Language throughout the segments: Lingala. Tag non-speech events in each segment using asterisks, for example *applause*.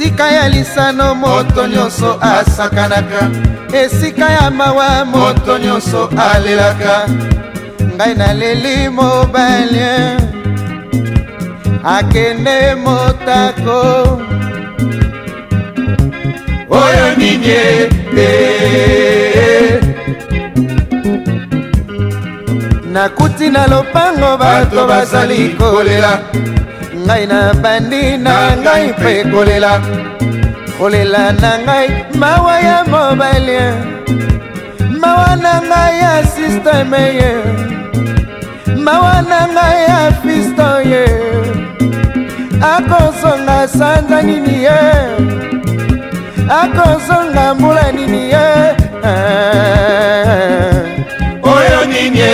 esika ya lisano moto nyonso asakanaka esika ya mawa moto nyonso alelaka ngai naleli mobali akende motako oyo nini ete nakuti na lopango bato bazali kolela ngai na bandi na ngai mpe kolela kolela na ngai mawa ya mobali mawa na ngai ya sisteme ye mawa na ngai ya fisto ye akosonga sanza nini ye akosonga mbula nini ye eh, eh, eh. oyo nini ye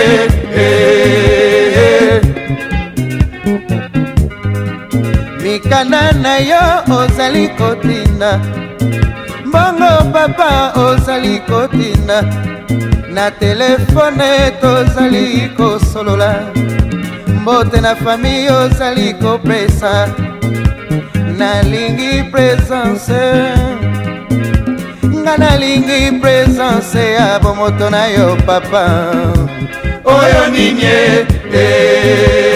mikanda na yo ozali kotina mbongo papa ozali kotina na telefone tozali kosolola mbote na fami ozali kopesa nalingi presence nga nalingi presence ya bomoto na yo papa oyo nini ete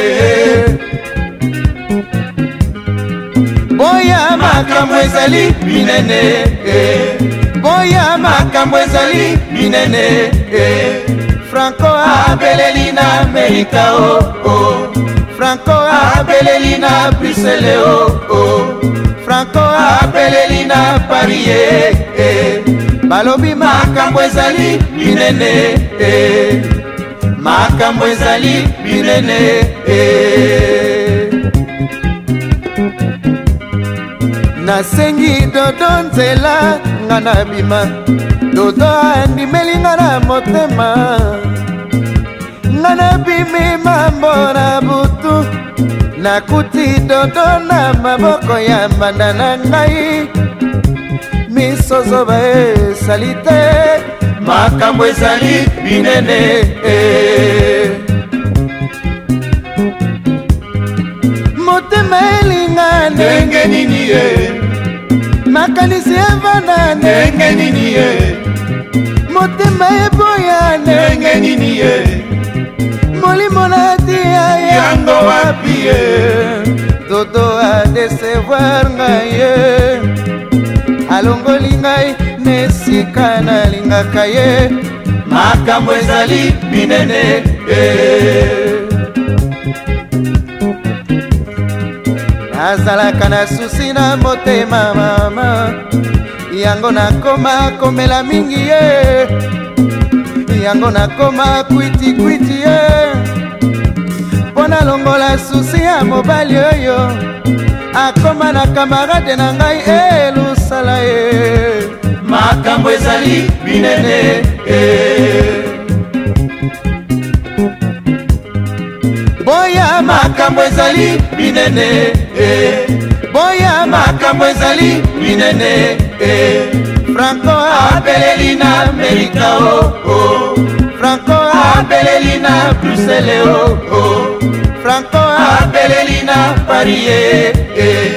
boya makambo ezali minene boya eh. makambo ezali minene eh. franco abeleli na amerika o oh, oh. franco abeleli na brisele o oh, oh. franco abeleli na paris ye eh, eh. balobi makambo ezali minene eh. makambo ezali minene eh. nasengi dodo nzela nga na bima dodo andimeli nga na motema nga nabimi mambo na butu nakuti dodo na maboko ya mbanda na ngai miso zoba esali te makambo ezali binene eh. motema elinga ndenge nini ye makanisi evanda ndenge nini ye motema eboya ndenge nini ye molimo natia yango wapi ye todo adesevoir ngai ye alongoli ngai nesika nalingaka ye makambo ezali minene eh. nazalaka na susi na motema mama yango nakoma komela mingi ye yango nakoma kwitikwiti ye mpo nalongola susi ya mobali oyo akoma na kamarade na ngai elusala ye makambo ezali minene eh. E. boya makambo ezali minene eh. boya makambo ezali minene eh. franco abeleli na amerika o oh, oh. franco abeleli na brusele o oh, oh. franco abeleli na paris eh, eh.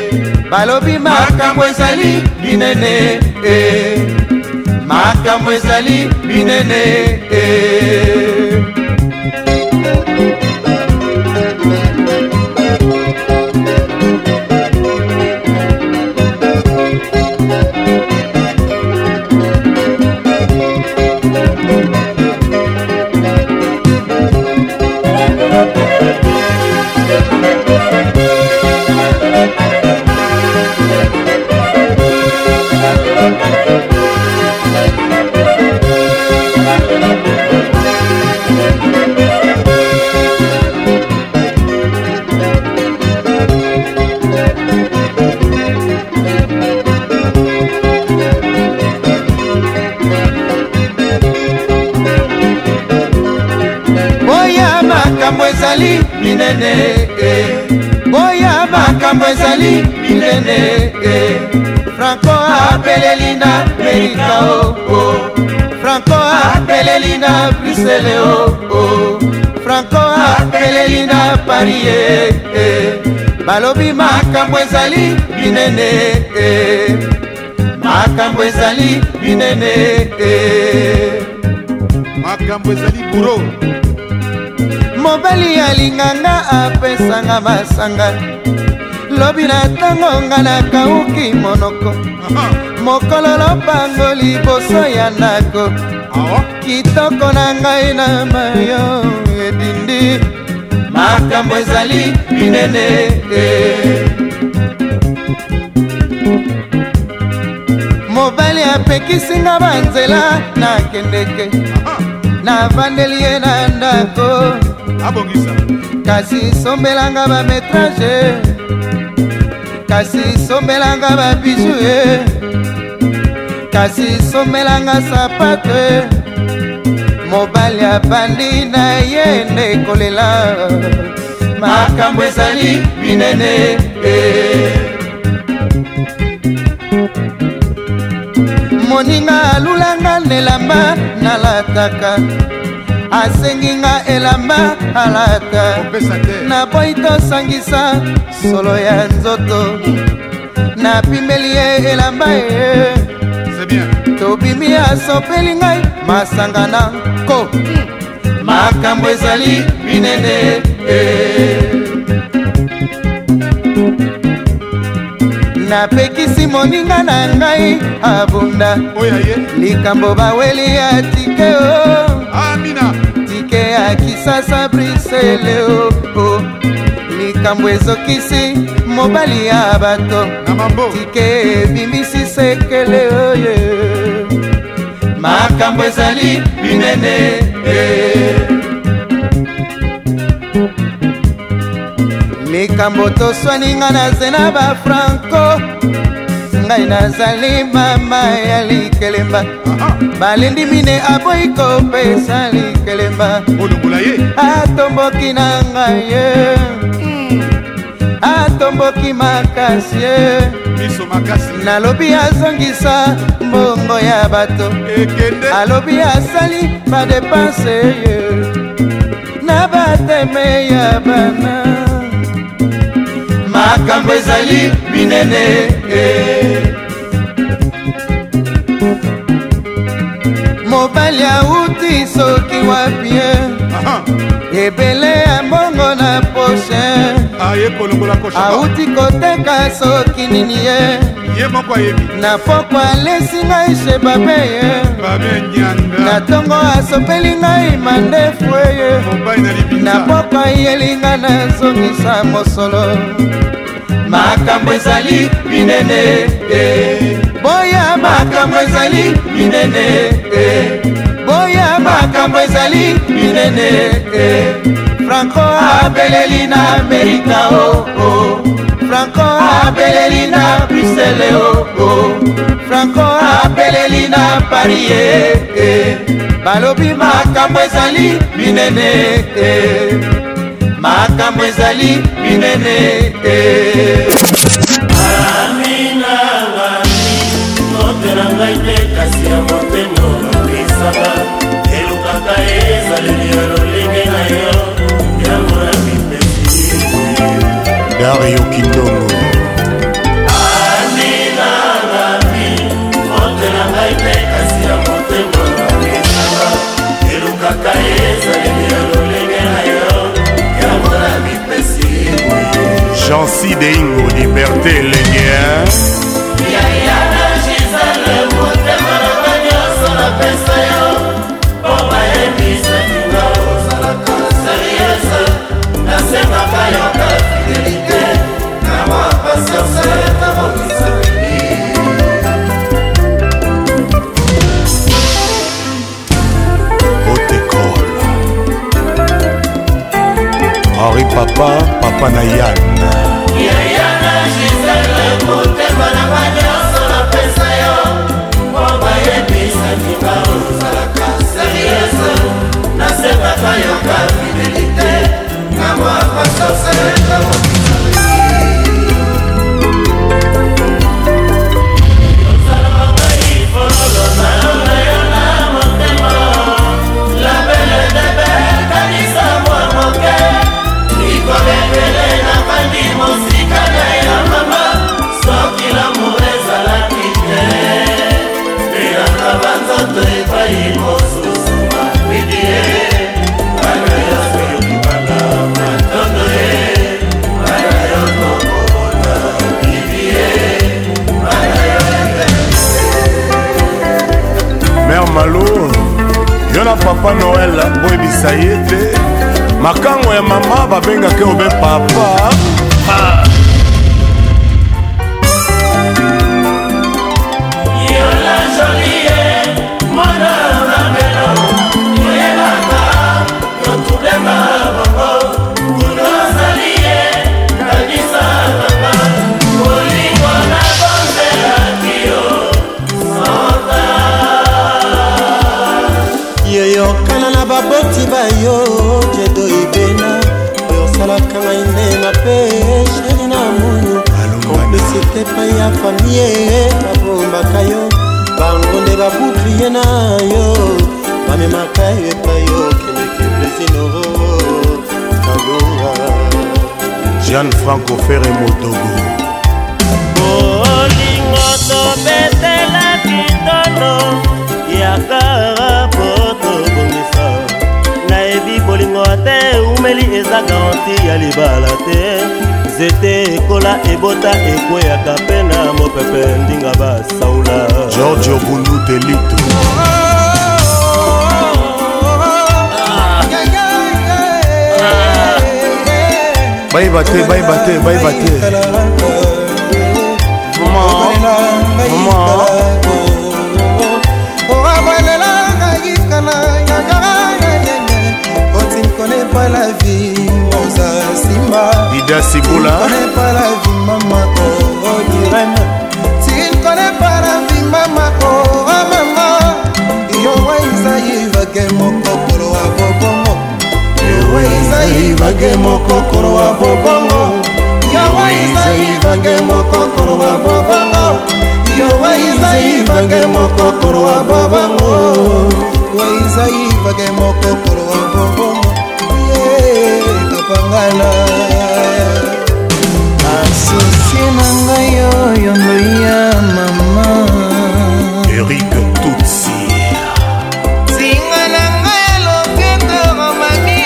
balobi makambo ezali minene eh. makambo ezali minene eh. ezali minene e franco apeleli na amerika o o franco apeleli na brusele o o franco apeleli na paris e e balobi makambo ezali minene e makambo ezali minene e makambo ezali buro mobali alinganga apesanga masanga lobi na ntango nga nakauki monoko mokolo lobango liboso ya ndako kitoko na ngai na mayo edindi makambo ezali minene e. mobali apekisinga banzela nakendeke navandeli ye na ndako kasi sombelanga bametrage kasi sombelanga babiju e eh. kasi sombelanga sapato e mobali abandi na ye nde kolela makambo ezali minene e moninga alulanga nelamba nalataka asengi nga elamba alata naboyi tosangisa solo ya nzoto napimeli ye elamba ye tobimi asopeli ngai masanga na nko makambo ezali minene e. napekisi moninga na ngai abunda likambo baweli ya tike o oh. na kisasa brisele o oh, likambo ezokisi mobali ya bato tike ebimisi sekele oye makambo ezali minene likambo eh. toswaninga na zena bafranco ngai nazali mama ya likelemba balindi mine aboyi kopesa likelemba atomboki na ngai ye hmm. atomboki makasi ye nalobi azongisa mbongo ya bato alobi asali badepanse ye na bateme ya bana makambo ezali minene e. mobali auti soki wapie ebele ya mbongo na poshe ah, auti koteka soki nini ye na poko alesi ngai shebabe ye na ntongo asopeli ngai mandefu eye na poko ayelinga nazongisa mosolo makambo ezali minene te boya makambo ezali minene te boya makambo ezali minene te franco abeleli na amerika o oh, oh. franco abeleli na brusele o oh, oh. franco abeleli na paris ye eh, eh. balobi makambo ezali minene te eh. makambo ezali minene amina ngani motela ngai te kasi ya motemo nakisaka elukaka ezaleli ya lolenge na yo yango na mipesi dario kindongo Jancy Deingo, Liberté Léguien. papa papa na yana yayana gisele motema na banyonso napesa yo mpo bayebisaki baozalaka serieuse nasepaka yo kafidelite na mwa pasose malo yo na papa noel boyebisa ye te makango ya mama babengaki obe papa ah. epai ya famie babombaka yo bango nde babuklie na yo bamemaka yo epai yo kendeke blesinoro kagonga jean franco fere modogo bolingo tobetela kitolo ya karabo tobongisa nayebi bolingo te umeli eza garanti ya libala te nzete ekola ebota ekweyaka mpe na mopepe ndinga basaula georgio bundu delito bayeba te bayeba te bayeba te oabalelanga kikana yakaaa otikolepala Frida Sibula. Tu ne connais pas la vie, maman, oh, oh, Irène. Tu ne connais pas la vie, maman, oh, oh maman. Yowa Isaïe va que mon kokoro a bobongo. Yowa Isaïe va que mon kokoro a bobongo. Yowa Isaïe va que mon kokoro a bobongo. Yowa Isaïe va que mon kokoro a bobongo. Yowa Isaïe va que mon kokoro a bobongo. Yeah, kapangala. nsima ngai oyongo ya mama erik tutsi zinga na ngai ya loketo romani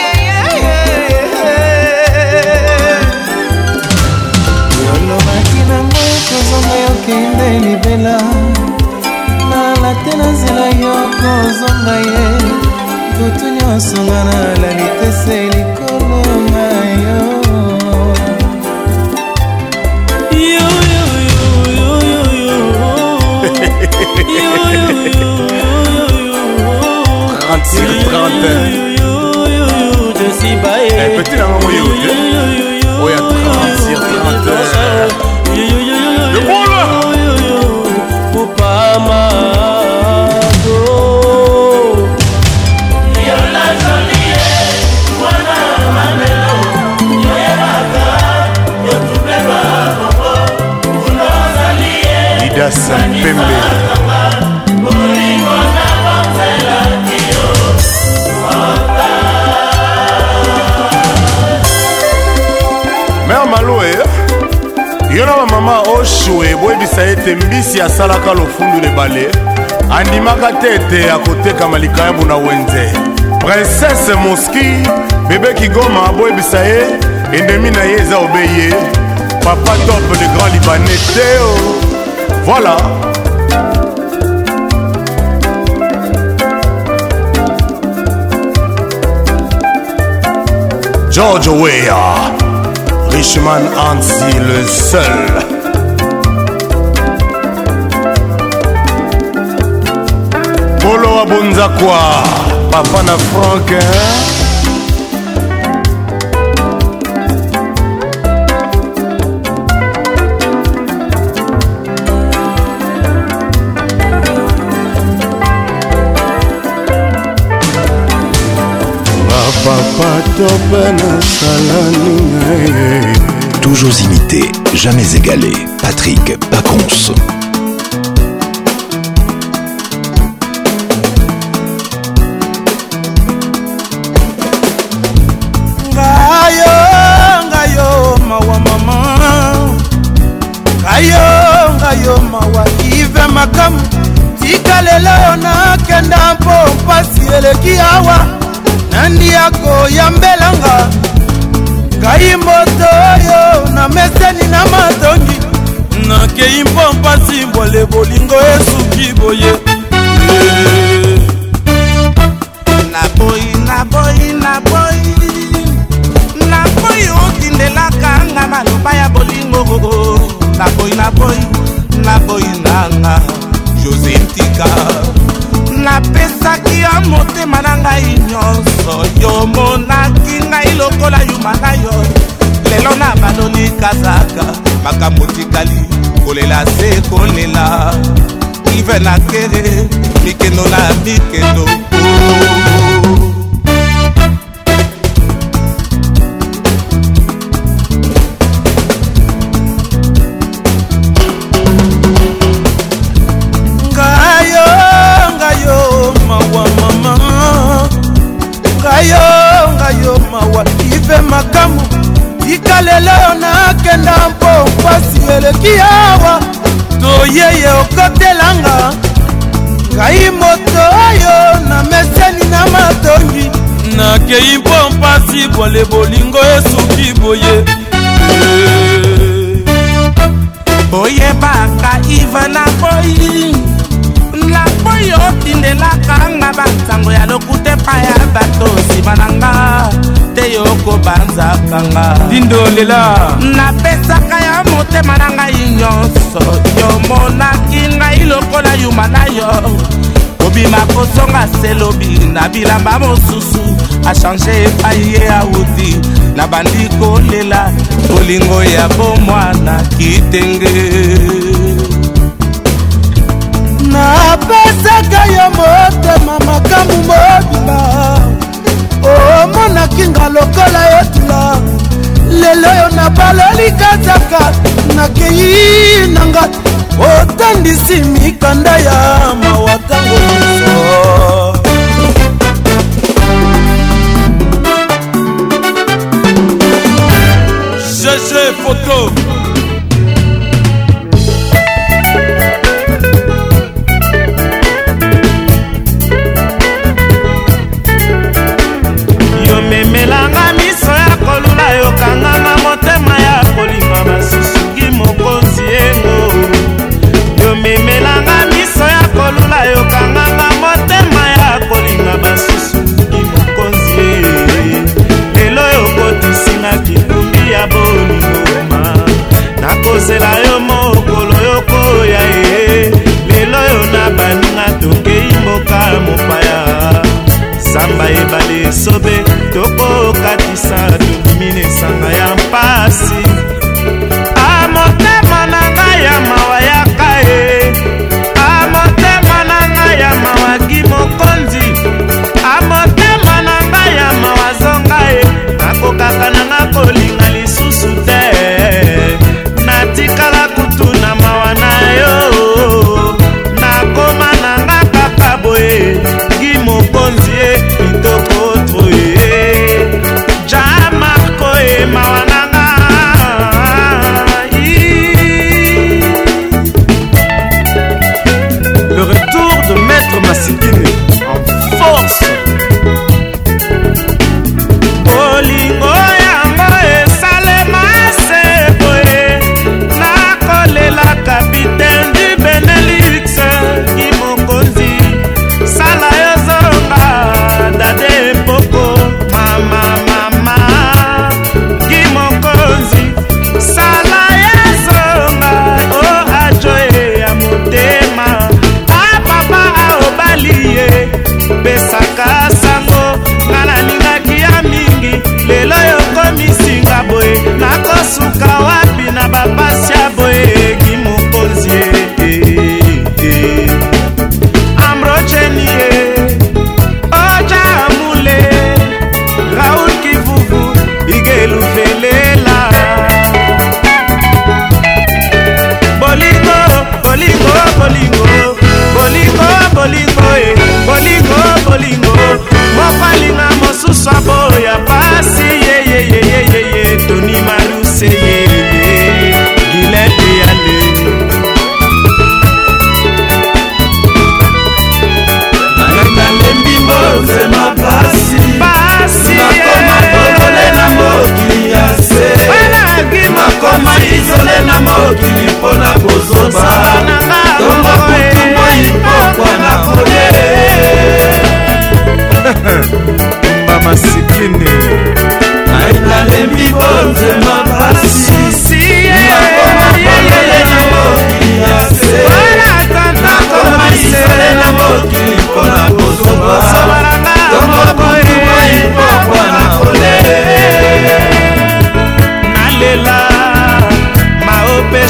olobaki nango kozonga yokende libela nalate na nzela yo kozonga ye butu nyonso nga nalali charente eh, petit nango moyo te oyo ya 30 sur 30 le boule kupama Yes, Pembe. joshua eboyebisa ete mbisi asalaka lofundu lebale andimaka te ete akotekama likayambu na wenze prinsese moski bebe kigoma boyebisa ye endemi na ye eza obeye papa top le grand libanais teo voilà george weya richman ansi le seul bonzakwa papa na hein papa tope Salani. toujours imité jamais égalé patrick pacons eleki awa nandi ya koyambelanga ngai mboto oyo na meseni na matongi nakei mpo mpasi mbwale bolingo esuki boye naboyi naboyi naboyi naboyi okindelaka nga maloba ya bolingo naboyi naboyi naboyi nanga jose ntika napesaki ya motema na ngai nyonso yo monaki ngai lokola yuma na yo lelo na baloli kazaka makambo tikali kolela se kolela ive na kere mikendo na mikendo oh. nanga dindo lela napesaka ya motema na ngai nyonso yomonaki ngai lokola yuma na yo kobima kozonga selobi na bilamba mosusu achange epai ye auti na bandi kolela bolingo ya bomwana kitenge napesaka yo motema makambu mobimba omonaki nga lokola yotula lelo yo nabaloli kataka nakei na nga otandisi mikanda ya mawa ntango nyonso gg foto nanganga motema ya kolinga basusuki mokonzi yengo yomemelanga miso ya kolula yokanganga motema ya kolinga basusuki mokonzi ye lelo yokotisinga kikumbi ya bolingoma nakozela yo mokolo yokoya ye lelo yo na baninga tokei mboka mopaya samba ebale esobe tokokatisa amina esanga ya mpasi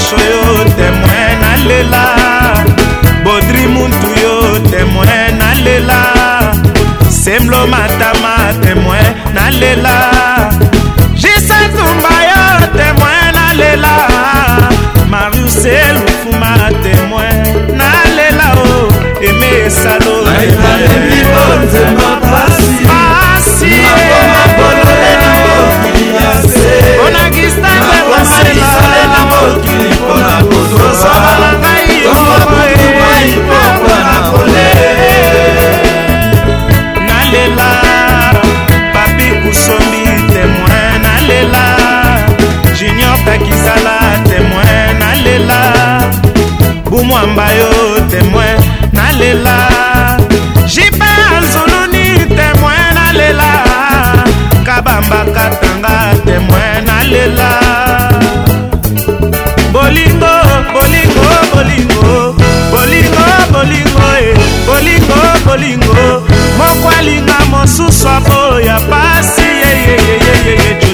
nyonso yo temoin nalela bodri muntu yo temoin nalela semlo matama temoin nalela jisetumba yo temoin nalela mariuselufuma temoin nalela o oh. eme esalo alembi bonzema pasi pasi bolingo moko alinga mosusu aboya pasi yeyeyeyeyeye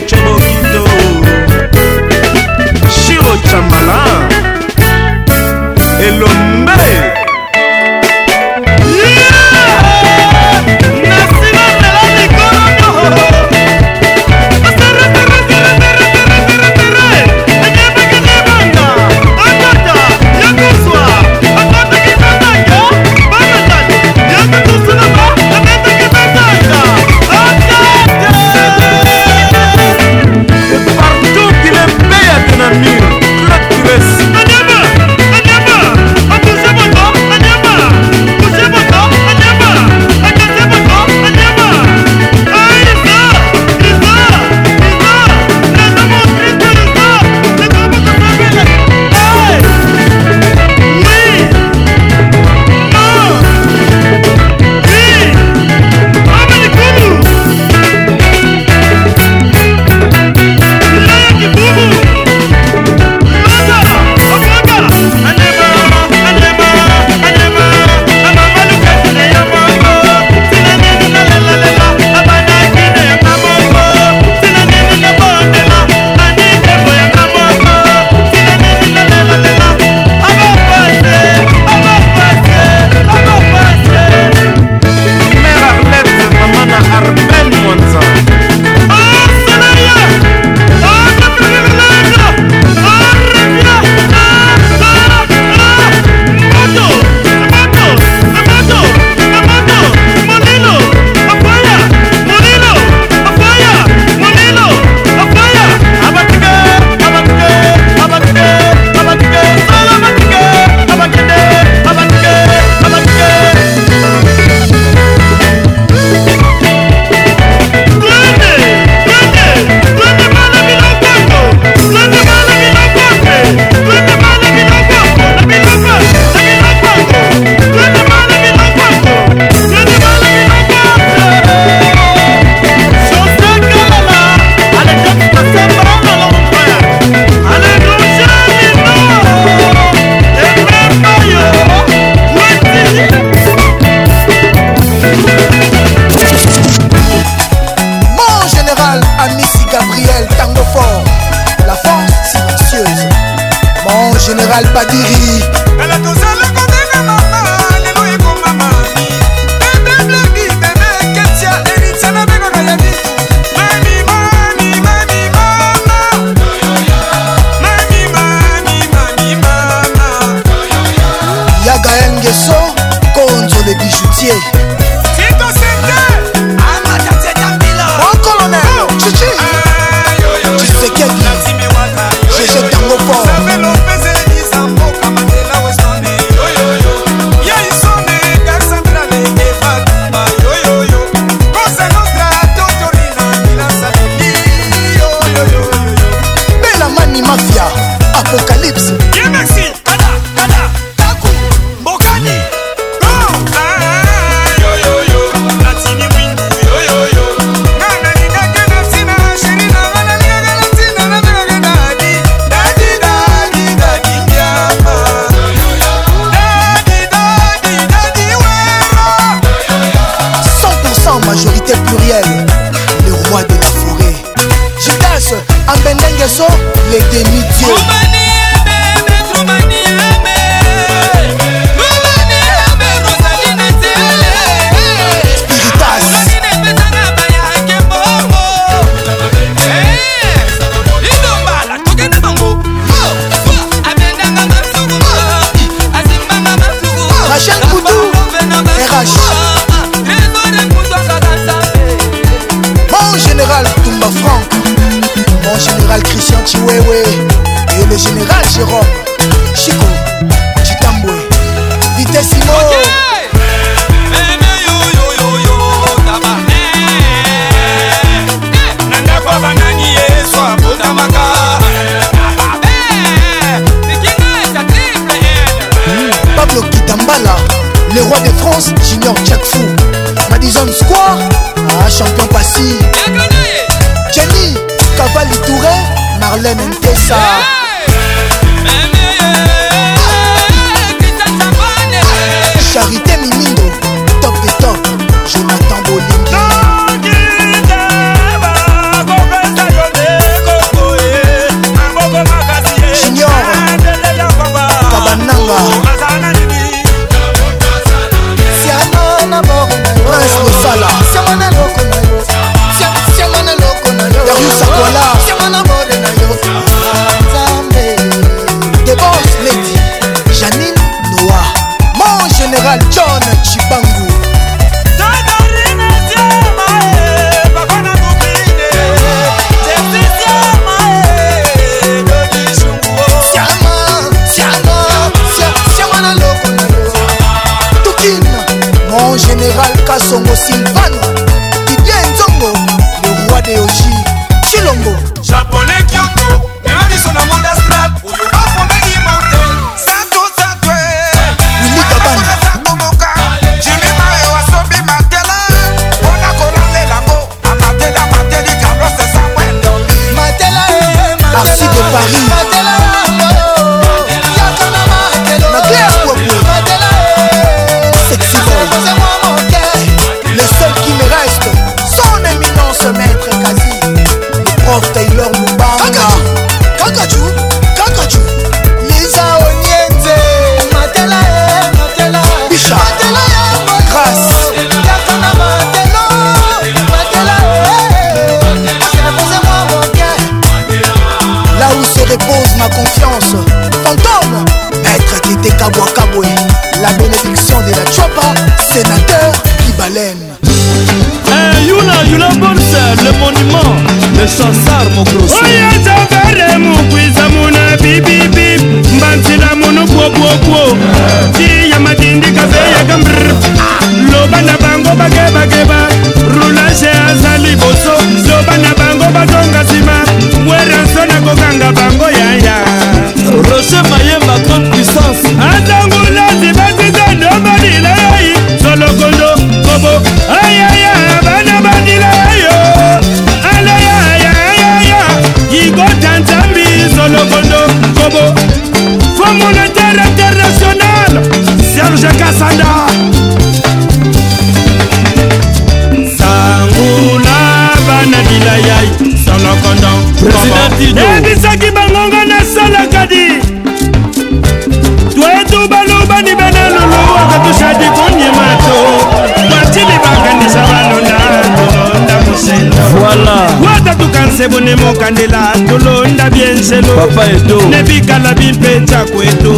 papa eto nebikalabi mpe jako eto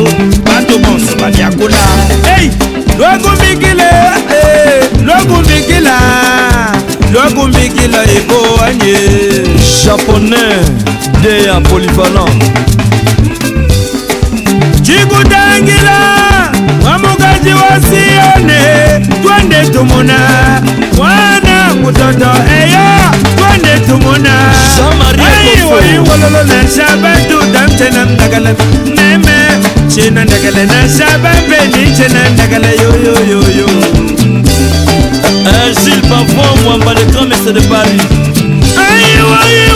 bato bonso babiakula ei lwakumbikile lwakumbikila lwakumbikila eboanye japonais de ya polyvalent cikutangila mwamukaji wa sione twende tumuna mwana kutoto eyo kololole shaba dudam cena ndagala neme cena ndagala na shaba beni cena ndagala yoyoyoyo agile eh, parfois mwamba le grand messe de paris ayiwayo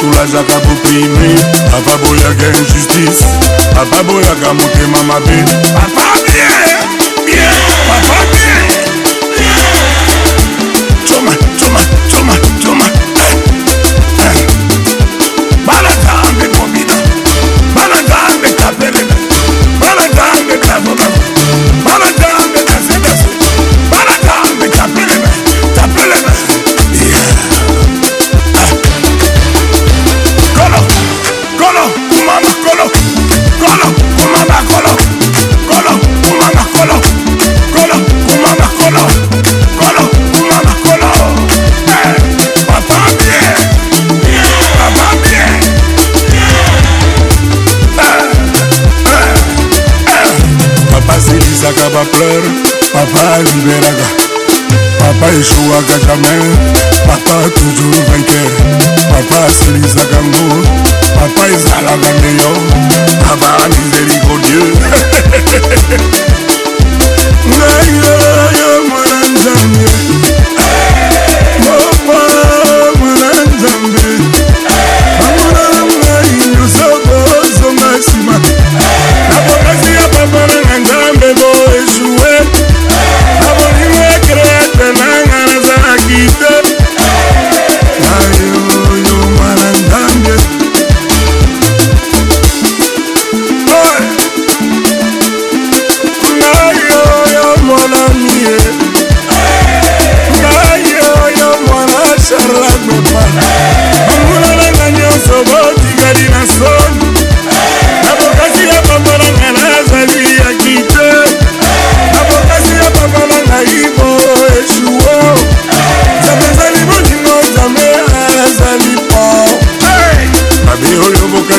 solo azaka boprime ababoyaka injustice ababoyaka motema mabe papa alumberaka papa eshowaka jamai papa toujours vainqueur papa asilisaka ngo papa ezalaka meilleur papa alizeligo dieu *laughs* ngai yo mwana nzambe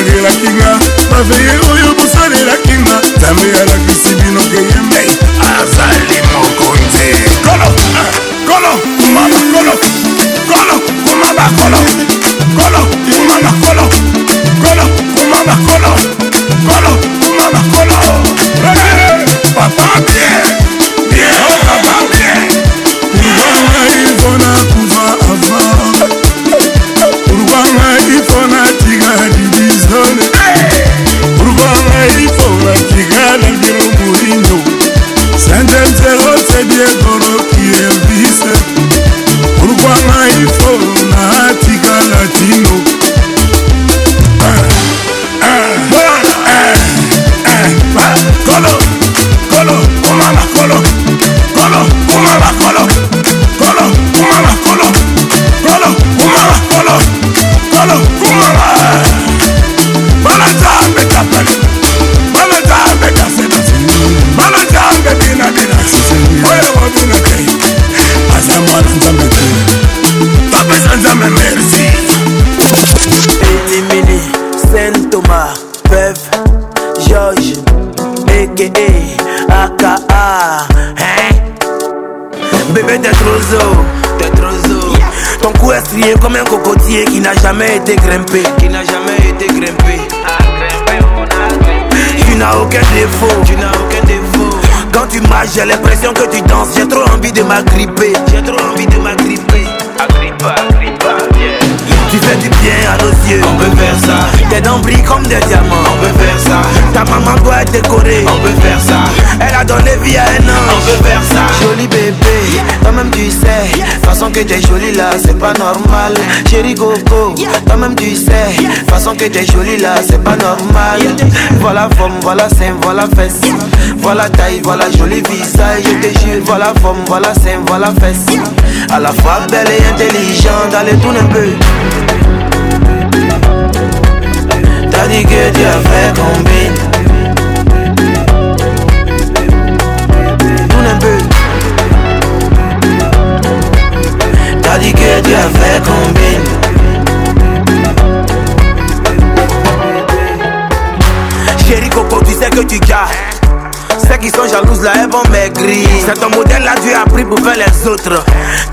bosalelaki nga baveye oyo bosalelaki nga nzambe alakisi bino keyembe azali mokonzi kolo kolo kumama kolo kolo kumama kolo kolo kumama kolo kolo kumama kolo kolo kumama kolo papa bien comme un cocotier qui n'a jamais été grimpé. Qui n'a jamais été ah, grimpé. Tu n'as aucun défaut. Tu n'as aucun défaut. Quand tu marches, j'ai l'impression que tu danses. J'ai trop envie de m'agripper. J'ai trop envie de m'agripper. Agrippa. Tu fais du bien à nos yeux, on peut faire ça. Tes dents brillent comme des diamants, on peut faire ça. Ta maman doit être décorée, on peut faire ça. Elle a donné vie à un ange, on peut faire ça. Joli bébé, toi-même tu sais. Façon que t'es jolie là, c'est pas normal. Chérie Coco, toi-même tu sais. Façon que t'es jolie là, c'est pas normal. Voilà forme, voilà sein, voilà fesse. Voilà taille, voilà joli visage. Je te jure, voilà forme, voilà sein, voilà fesse. À la fois belle et intelligente, allez tourne un peu T'as dit que tu as fait combine Tourne un peu T'as dit que tu as fait combine Chérie Coco, tu sais que tu gars celles qui sont jalouses là, elles vont maigrir. C'est ton modèle là, tu as pris pour faire les autres.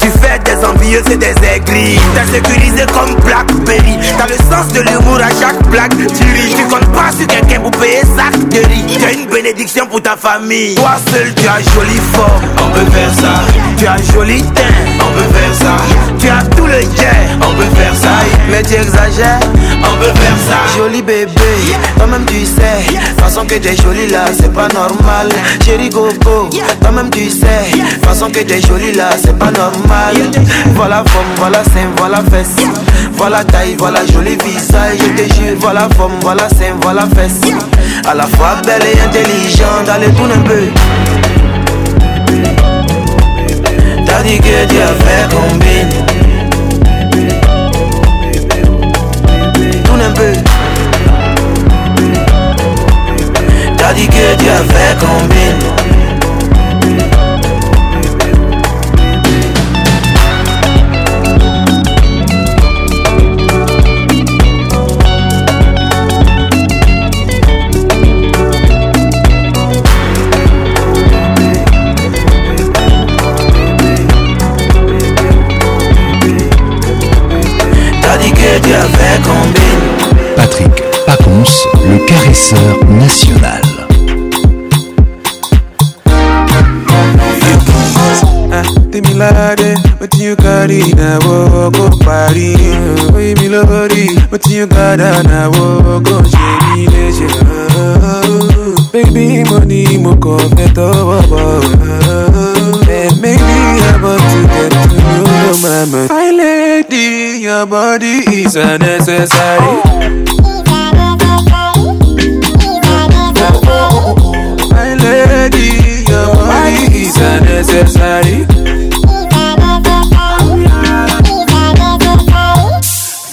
Tu fais des envieux, et des aigris. T'as sécurisé comme Blackberry. T'as le sens de l'humour à chaque blague. Tu ris, tu comptes pas sur quelqu'un pour payer sa de T'as une bénédiction pour ta famille. Toi seul, tu as joli fort. On peut faire ça. Tu as joli teint. On peut faire ça. Tu as tout le jet. On peut faire ça. Mais tu exagères. On peut faire ça. Joli bébé. Toi-même, tu sais. Façon que t'es joli là, c'est pas normal. Chérie Gogo. Toi-même, tu sais. Façon que t'es joli là, c'est pas normal. Voilà forme, voilà sein, voilà fesse. Voilà taille, voilà jolie visage. Je te jure, voilà forme, voilà sein, voilà fesse. À la fois belle et intelligente, allez tourne un peu. T'as dit que tu as fait combine. Tourne un peu. T'as dit que tu as fait combien Ponce, le caresseur national. Temilade, but you got it, I will go party. We be lorry, but you got it, I will go shady. Baby, money, moko, beto, wabo. And maybe I want to get to know mama. I lady, your body is unnecessary. necessary.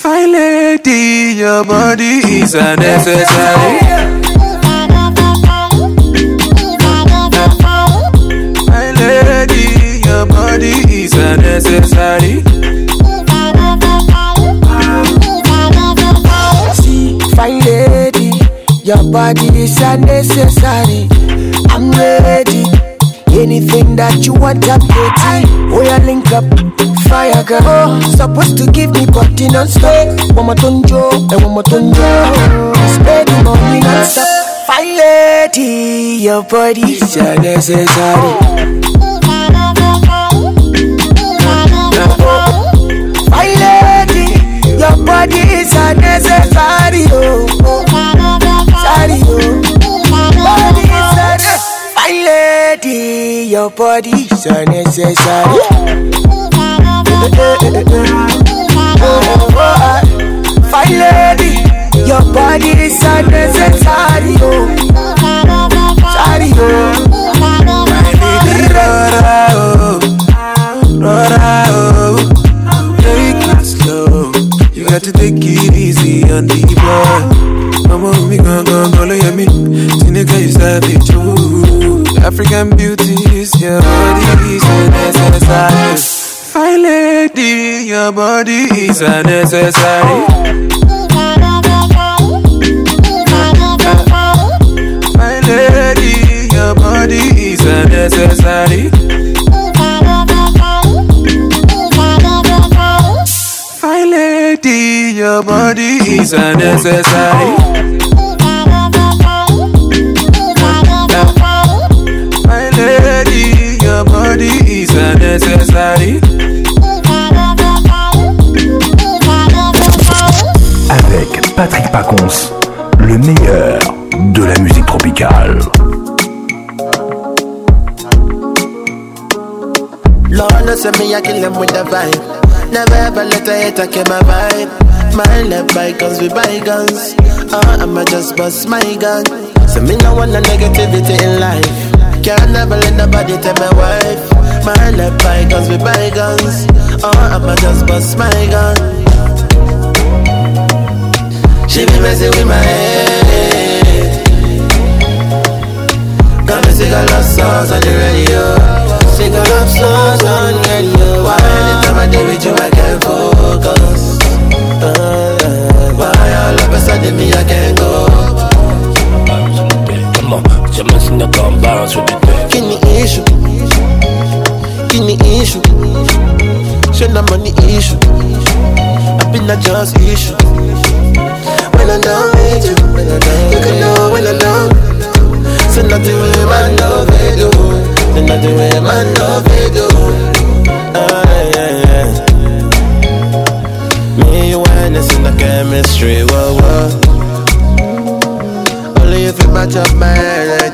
Fine lady, your body is unnecessary. Fine lady, your body is lady, your body is unnecessary. I'm ready. Anything that you want, I'm dating. Oh, yeah, link up. Fire girl, oh, supposed to give me body non-stop. One more tonjo, and one more tonjo. Spend the money non-stop. Fine lady, your body's so necessary. Fine lady, your body is unnecessary. Oh. lady, your body body's unnecessary. Fine lady, your body is unnecessary. Oh. Sorry, oh. My baby, Rora, oh. Rora, oh. Take it slow. You got to take it easy on the boy. Mama, on, me, go, go, go, look me. Tineka, you said it true. African beauty is your body is a necessary. Fine lady, your body is a necessary. Fine lady, your body is a necessary. Fine lady, your body is a necessary. necessary. Avec Patrick Pacons, le meilleur de la musique tropicale. Lord knows me, I kill them with the vibe. Never ever let a hater kill my vibe. My left bygones with bygones. Oh, I'ma just bust my gun. So me no want no negativity in life. Can't never let nobody tell my wife. my left bygones with bygones. Or oh, I'ma just bust my gun. She be messing with my head. Got me sing a love songs on the radio. Sing a love songs on the radio. Why anytime I deal with you, I can't focus. Uh, why all of a sudden me, I can't go. Come on, come messing come on, balance with come on, come on, come kidney issue. She na money issue. I been a just issue. When I don't need you, you can know when I don't. So nothing with my love they do. Say nothing with my love they do. Ah, yeah, yeah. Me, you, and it's in the chemistry. Whoa, whoa. Only if you match up my energy.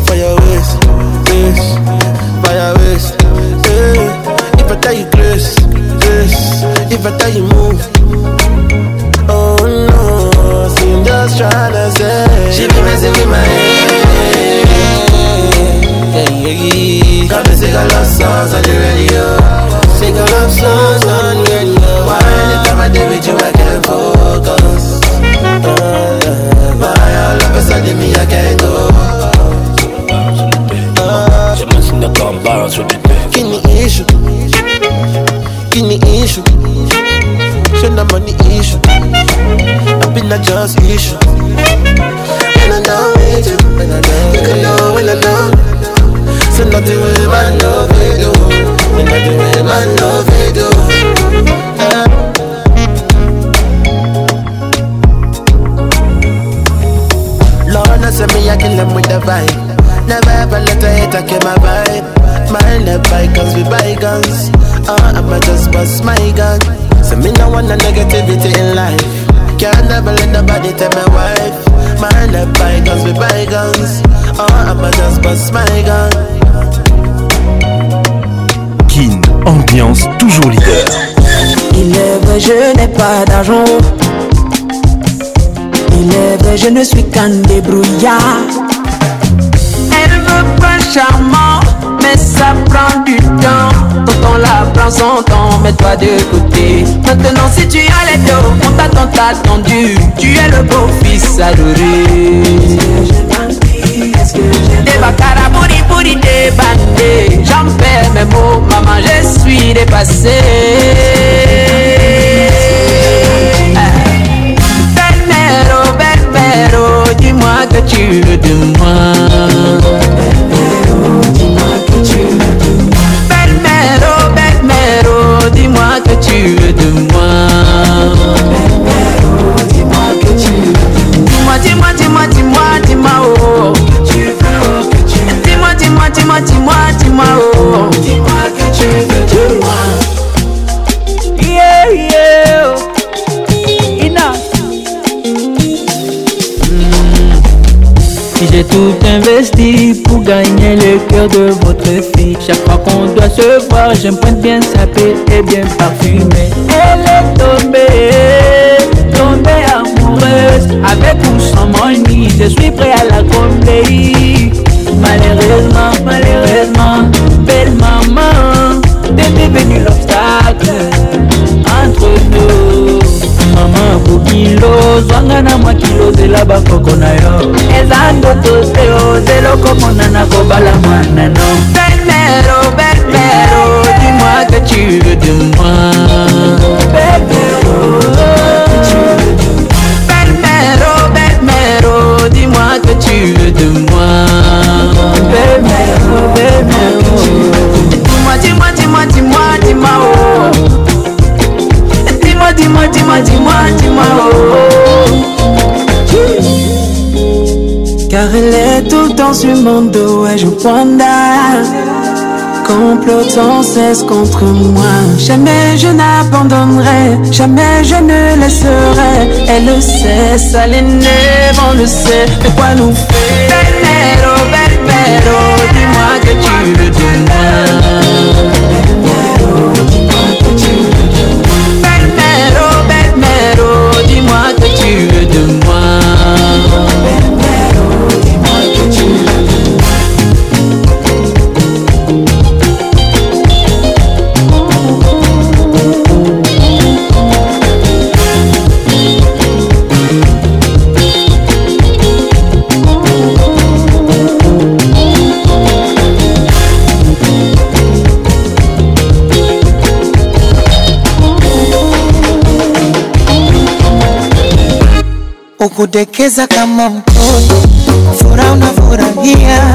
it for your waist, yes, for your waist. Hey. Eh. If I tell you grace, grace. If I tell you move. Il est vrai, je n'ai pas d'argent. Il est vrai, je ne suis qu'un débrouillard. Elle veut pas charmant, mais ça prend du temps. Tonton la prend son temps, mets-toi de côté. Maintenant, si tu as les dos, on t'attend t'attendu. Tu es le beau fils adoré. Débat carabouri bouri débatté J'en perds mes mots, maman, je suis dépassé Belle-mère, oh belle-mère, oh, dis-moi que tu veux de moi Belle-mère, oh belle-mère, oh, dis-moi que tu veux de moi dis-moi, dis-moi, oh. Dis-moi que tu veux de moi. Yeah, yeah. Oh. Mm. J'ai tout investi pour gagner le cœur de votre fille. Chaque fois qu'on doit se voir, j'aime bien paix et bien parfumer Elle est tombée, tombée amoureuse. Avec ou sans money, je suis prêt à la combler. Malheureusement, malheureusement, belle maman, t'es devenu l'obstacle entre nous. Maman, pour kilo, zwanga na mwa kilo zela bakoko na yo. Eza ndoto te o, zelo komonana kobala mwana no. Belle-mère, oh belle-mère, oh, dis-moi que tu veux de moi. Belle-mère, oh, belle-mère, oh, belle-mère, oh, dis-moi que tu veux de moi. Bébé, oh bébé, Dis-moi, dis-moi, dis-moi, dis-moi, dis-moi, oh Dis-moi, dis-moi, dis-moi, dis-moi, Car elle est tout le temps sur mon dos, et je panda Complote sans cesse contre moi Jamais je n'abandonnerai, jamais je ne laisserai Elle le sait, ça les on le sait, de quoi nous fait quiero ukudekeza kama mtoto, furaha unafurahia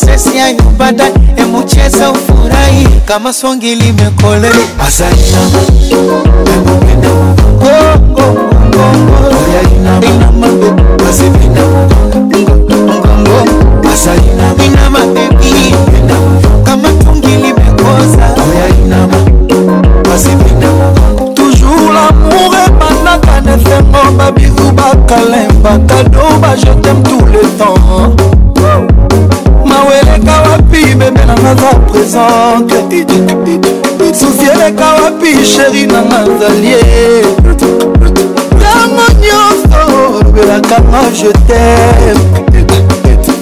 prosesi ya nyumba ndani emucheza ufurahi kama songi limekolea inama bebi kama tungi limekoza toujours lamour epanaka nefengo babiru bakalemba kado bajetem présente sufi eleka wapi sheri nanga nzalie ntango nyonso olobelakanga jetem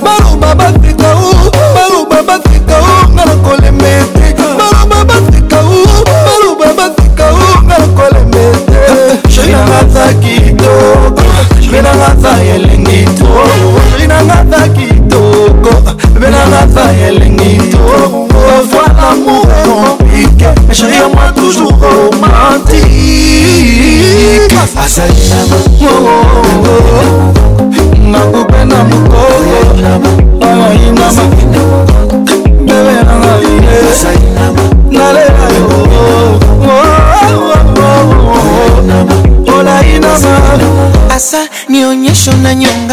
baluba bafrika u baluba bafrika u nga na kolemete baluba bafrika u baluba bafrika u nga na kolemete sheri nanga nza kitoko sheri nanga nza elengi to sheri nanga nza kitoko bebe nanga nza chérie moi toujours romantique azali na bango nakope na mokoko ayina makina bebe na ngai nalela yo olaina ma asa nionyesho na nyoma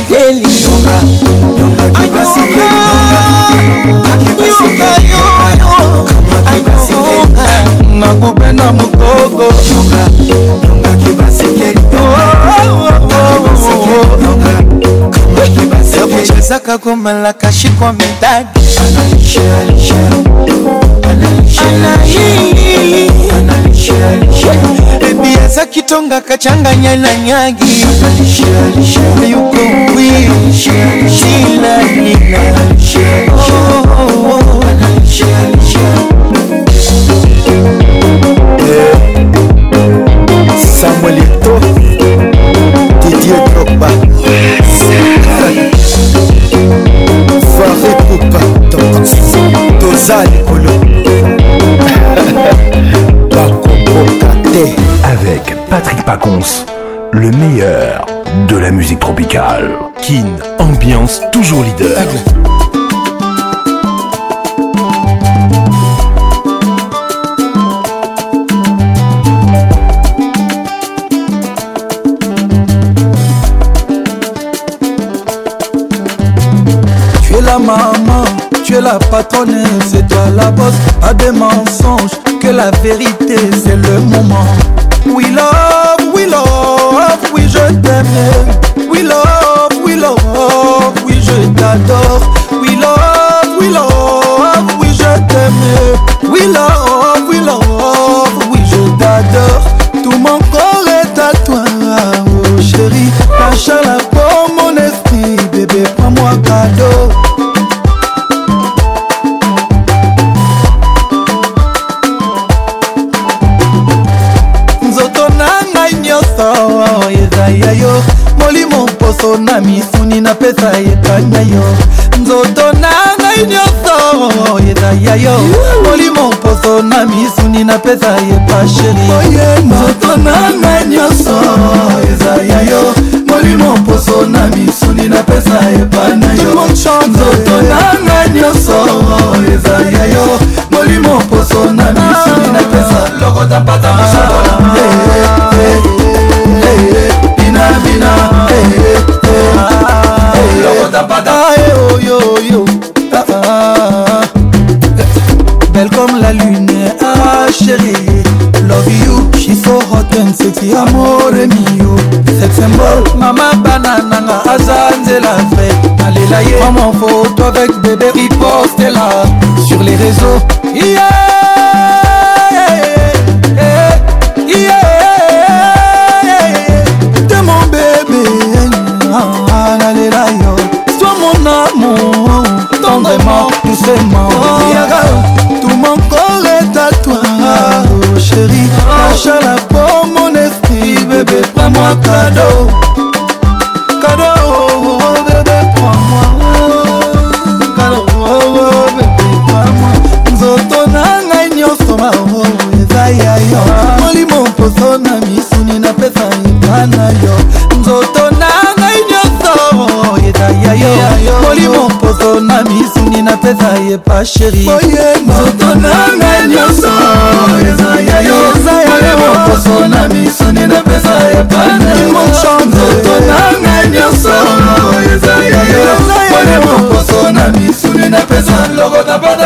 ndeli yonga yonga kibasi yonga oh, oh, oh, kibasi yonga nakupenda mugogo yonga yonga kibasi yonga yakuchezaka kumalakashi kwa midadi anaishiali kasonga kachanganya na nyagi yuko wii sina oh, oh, oh. oh. Patrick Pacons, le meilleur de la musique tropicale. Kin, ambiance toujours leader. Tu es la maman, tu es la patronne, c'est toi la boss Pas des mensonges, que la vérité c'est le moment. We love, we love, oui je t'aime. We love, we love, oui je t'adore. We love, we love, oui je t'aime. We love. yo nzoto na ngai nyonso ezaya yo molimo mposo na misuni napesa ye pasheri nzoto na ngai nyonso ezaya yo molimo mposo na misuni napesa epana yo nzoto na ngai nyonso ezaya yo molimo mposo na misuni napesa lokota Femme en photo avec bébé là, Sur les réseaux Yeah Yeah, yeah. mon bébé ah, ah, ah, Sois mon amour Tendrement, doucement Tout mon corps est à toi Oh chérie Lâche la peau mon esprit Bébé, prends-moi cadeau eza ye pa sheri nzoto nanga nyonso eza ya yoyokoso na misuni na pesa epananzoto nanga nyonso eza ya yo mokoso na misuni na pesa lokota mpona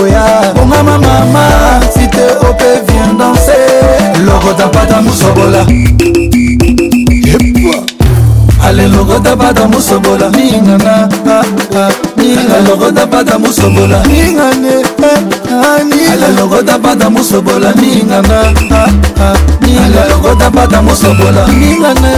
koya bongama mama site ope vien danse lokota pata musobola ale lokota pata musobola ningana ninga lokota pata musobola ningane ale lokota pata musobola ningana ninga lokota pata musobola ningane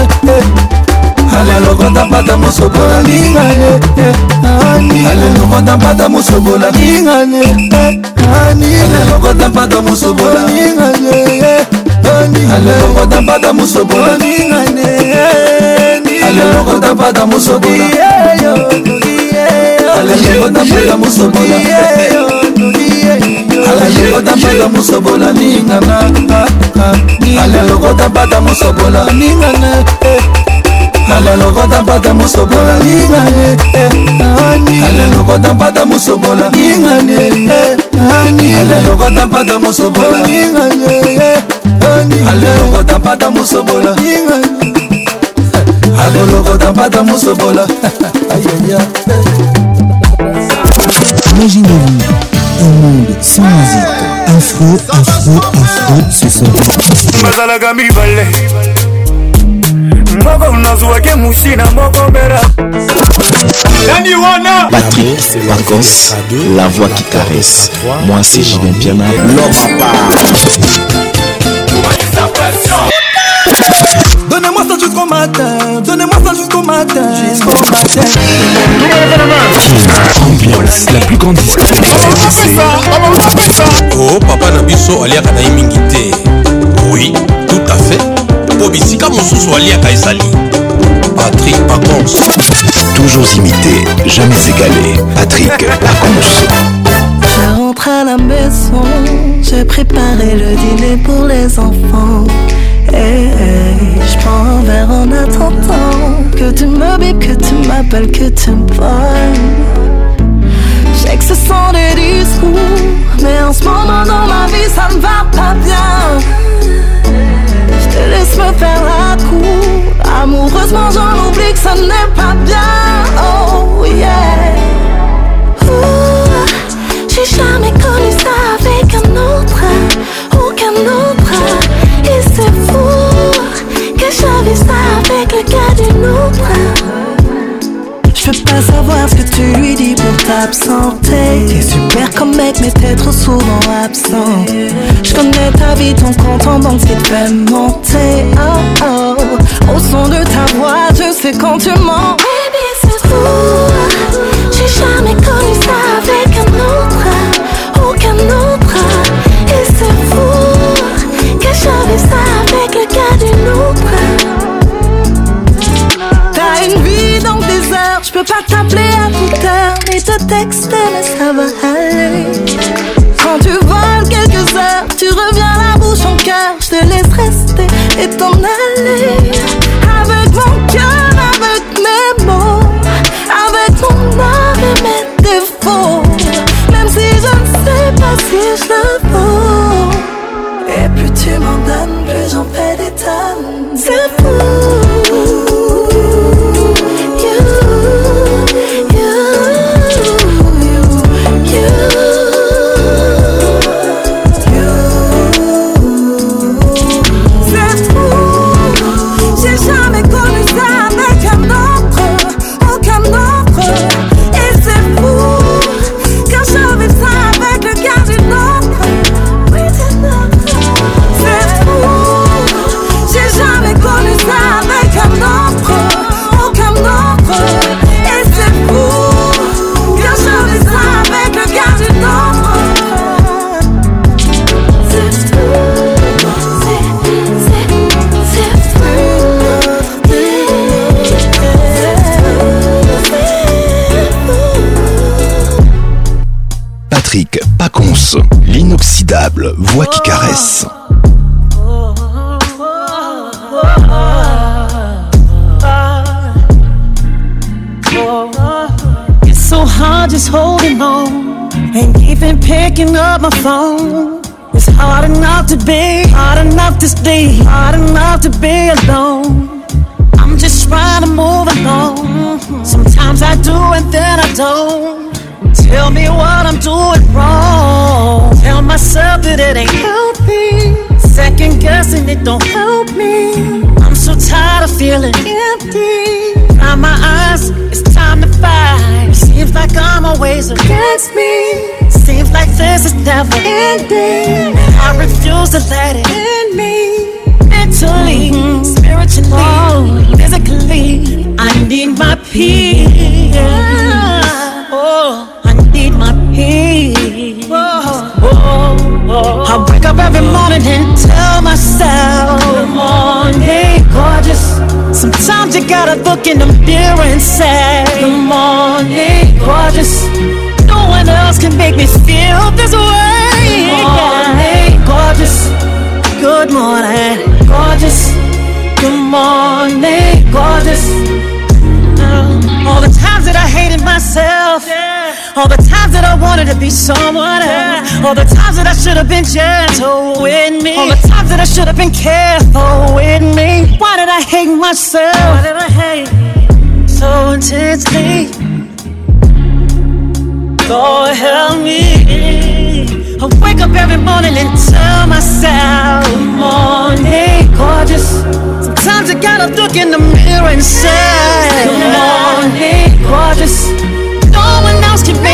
alelo kondampata mosobola ningane eh, alelo kondampata mosobola ningane eh, alelo kondampata mosobola ningane eh, alelo kondampata mosobola ningane alelo kondampata mosobola alelo kondampata mosobola alelo kondampata mosobola ningana ah, ah, ah. alelo kondampata mosobola ningana alelokota mpata mosobola lingane alelokota mpata mosobola lingane alelokota mpata mosobola lingane alelokota mpata mosobola alelokota mpata mosobola Imaginez-vous un monde sans musique. Afro, afro, afro, ce soir. moko nazwaki musina moko mera nani wana patrik pacons la voix qui caresse moi c'est julien piana lopapa Donnez-moi ça jusqu'au matin, donnez-moi ça jusqu'au matin, jusqu'au matin. Ambiance, la plus grande discothèque. Oh papa Nabiso, aliaka na mingi te. Oui, tout à fait. bisika mosusu aliaka ezali Patrick pacons toujours imité jamais égalé Patrick patrik Je rentre à la maison, j'ai préparé le dîner pour les enfants. Et eh, eh, je prends un verre en attendant que tu me que tu m'appelles, que tu me parles. J'ai que ce sont des discours, mais en ce moment dans ma vie ça ne va pas bien laisse moi faire la coup Amoureusement, j'en oublie que ça n'est pas bien. Oh yeah. J'ai jamais connu ça avec un autre, aucun autre. Et c'est fou que j'avais ça avec le cas d'une autre. Je veux pas savoir ce que tu lui dis tu T'es super comme mec, mais t'es trop souvent absent. Je connais ta vie, ton compte en banque, c'est fait monter. Oh, oh. Au son de ta voix, je sais quand tu mens. Baby, c'est fou. J'ai jamais connu ça avec un autre. Aucun autre. Et c'est fou. Que j'avais ça avec le cas d'une autre. T'as une vie dans le désert, je peux pas t'appeler à je te texte, mais ça va aller. Quand tu voles quelques heures, tu reviens la bouche en cœur. Je te laisse rester et t'en aller. Avec mon cœur, avec mes mots, avec mon âme et mes défauts. Même si je ne sais pas si je le vaux. Et plus tu m'en donnes, plus j'en fais des tonnes. C'est fou. up my phone. It's hard enough to be, hard enough to stay, hard enough to be alone. I'm just trying to move along. Sometimes I do and then I don't. Tell me what I'm doing wrong. Tell myself that it ain't helping. Second guessing it don't help me. I'm so tired of feeling empty. Now my eyes, it's time to fight. Seems like I'm always against me says it's never ending. I refuse to let it end me. Mentally, mm-hmm. spiritually, oh, physically, I need my peace. Oh, I need my peace. Oh, oh, oh. I wake up every morning and tell myself, Good morning, gorgeous. Sometimes you gotta look in the mirror and say, Good morning, gorgeous else can make me feel this way. Good morning, gorgeous. Good morning, gorgeous. Good morning, gorgeous. Mm. All the times that I hated myself. All the times that I wanted to be someone else. All the times that I should have been gentle with me. All the times that I should have been careful with me. Why did I hate myself? Why did I hate so intensely? Lord help me. I wake up every morning and tell myself, morning gorgeous. Sometimes I gotta look in the mirror and say, morning gorgeous. No one else can make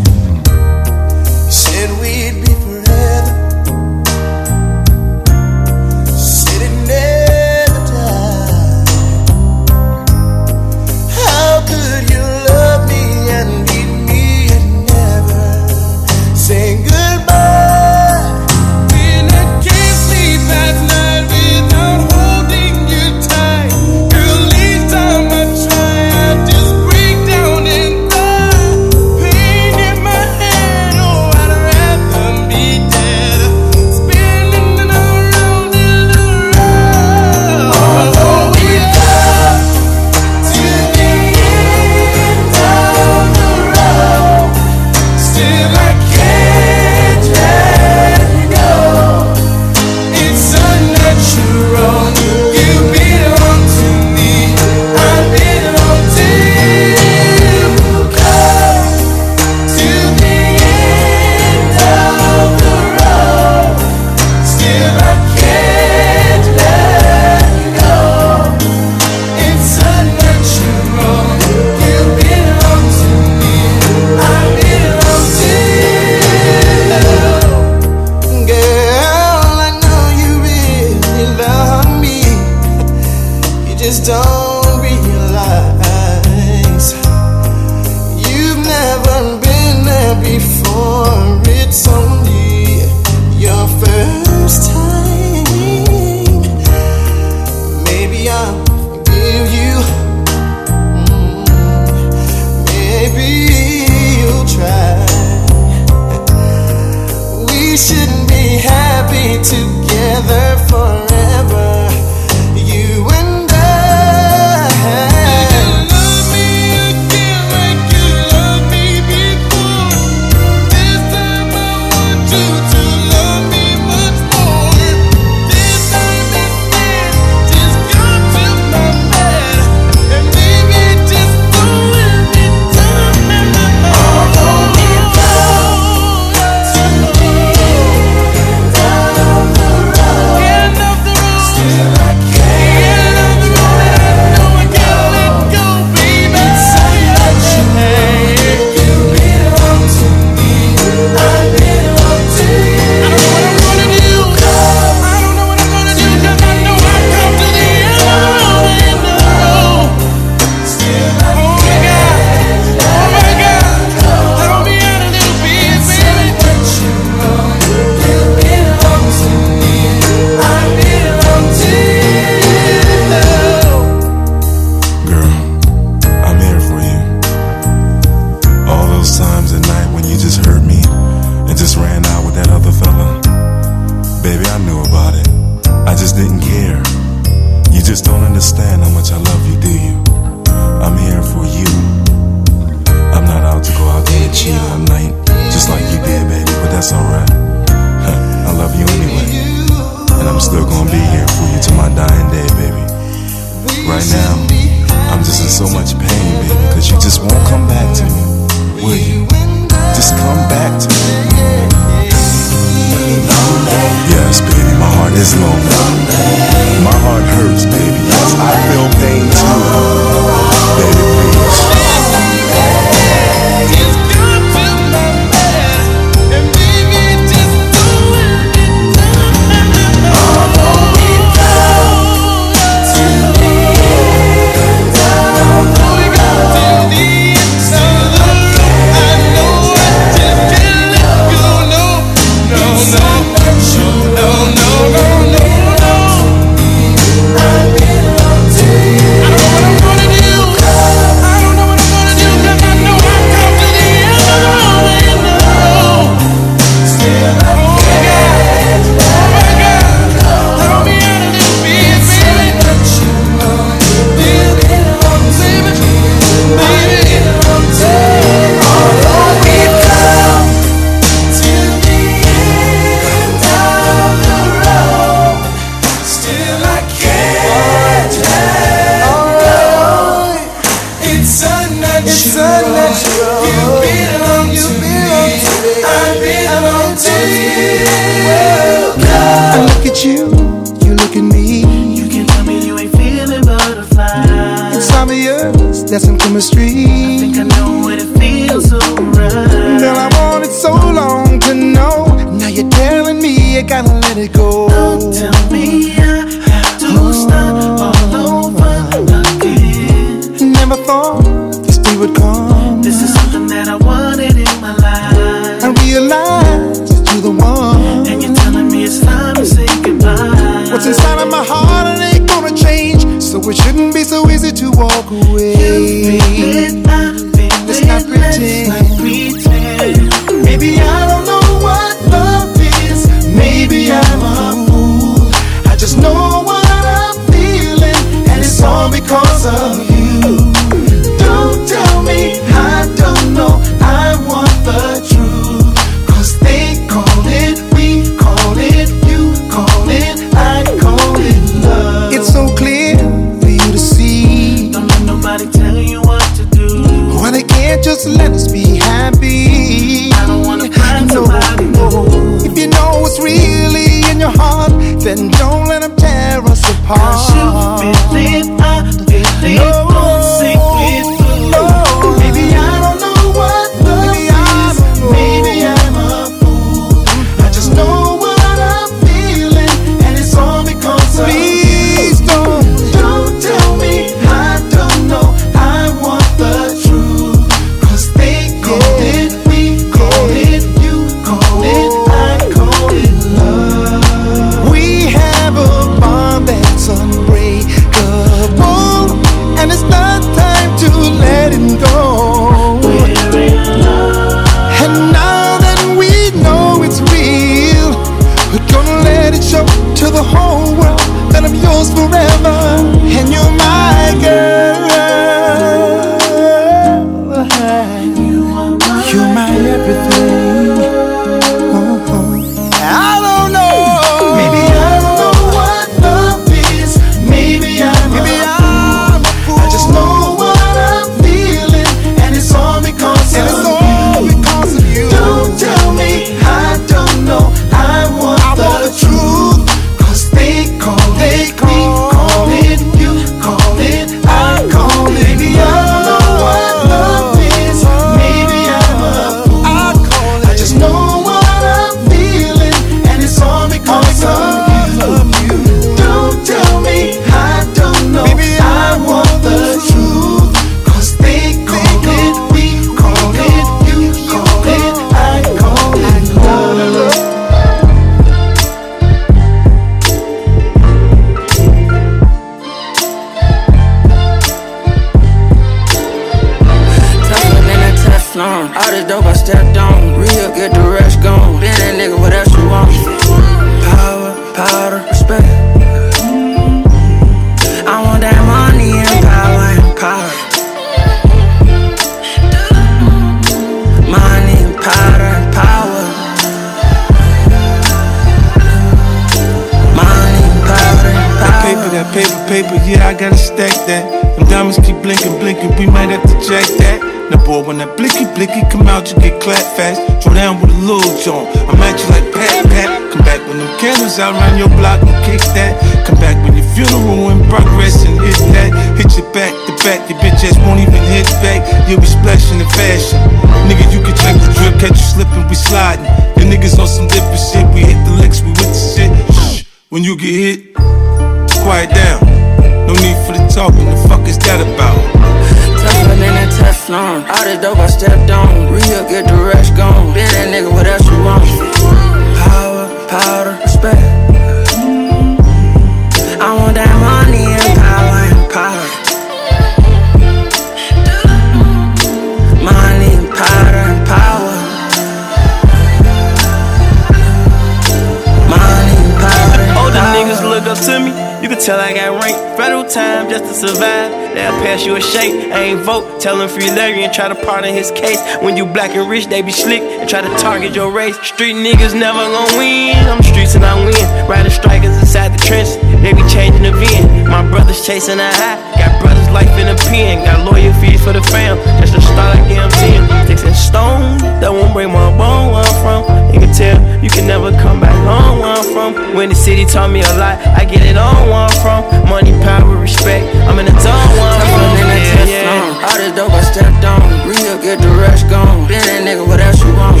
vote. Tell him free Larry and try to pardon his case. When you black and rich, they be slick and try to target your race. Street niggas never gon' win. I'm streets and I win. Riding strikers inside the trenches, they be changing the VIN. My brothers chasing a high. Got brothers life in a pen. Got lawyer fees for the fam. Just a start like MCM. Sticks and stone, that won't break my bone where I'm from. You can tell you can never come back home where I'm from. When the city taught me a lot, I get it on where I'm from. Money, power, respect. I'm in the zone where I'm from. i the yeah. All this dope I stepped on. Real, get the rest gone. Been that nigga, what else you want?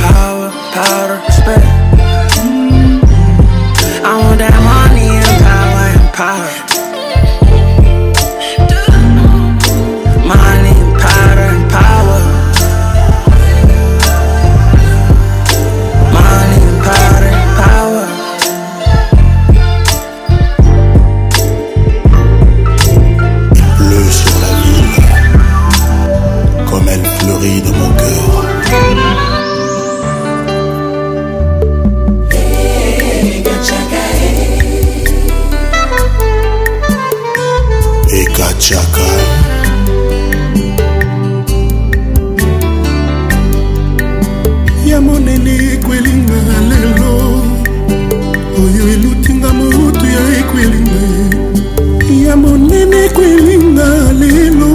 Power, powder, respect. I want that money and power and power. chaka ya monene ekwelinga lelo oyo elutinga motu ya ekwelinga ya monene ekwelinga lelo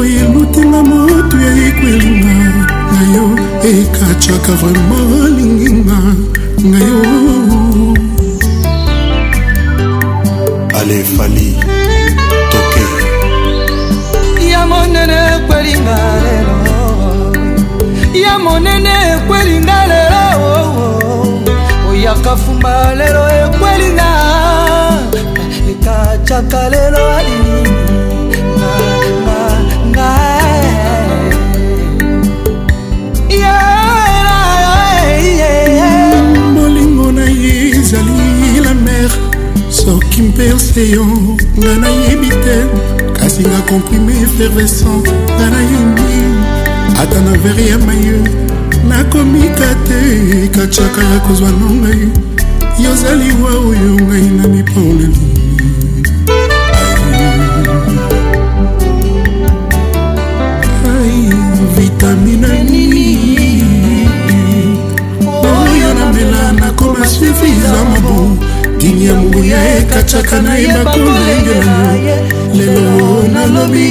oyo elutinga motu ya ekwelinga na yo ekachaka vraimen alinginga ngai o alefali ya monene ekwelinga lelo oyaka fumba lelo ekwelinga ekacaka lelo alinga eh. bolingo na ye ezali la mer soki mperse yo nga nayebi te kasi nga comprime effervescent nga nayebi ata na veri ya maye nakomika te katiaka ya kozwa na ngai yozali wa oyo ngai na miponeli vitamina nini oyo namela nakoma suffisa mabo dini ya monguya ekatiaka na ye bakolo lenge lelo nalobi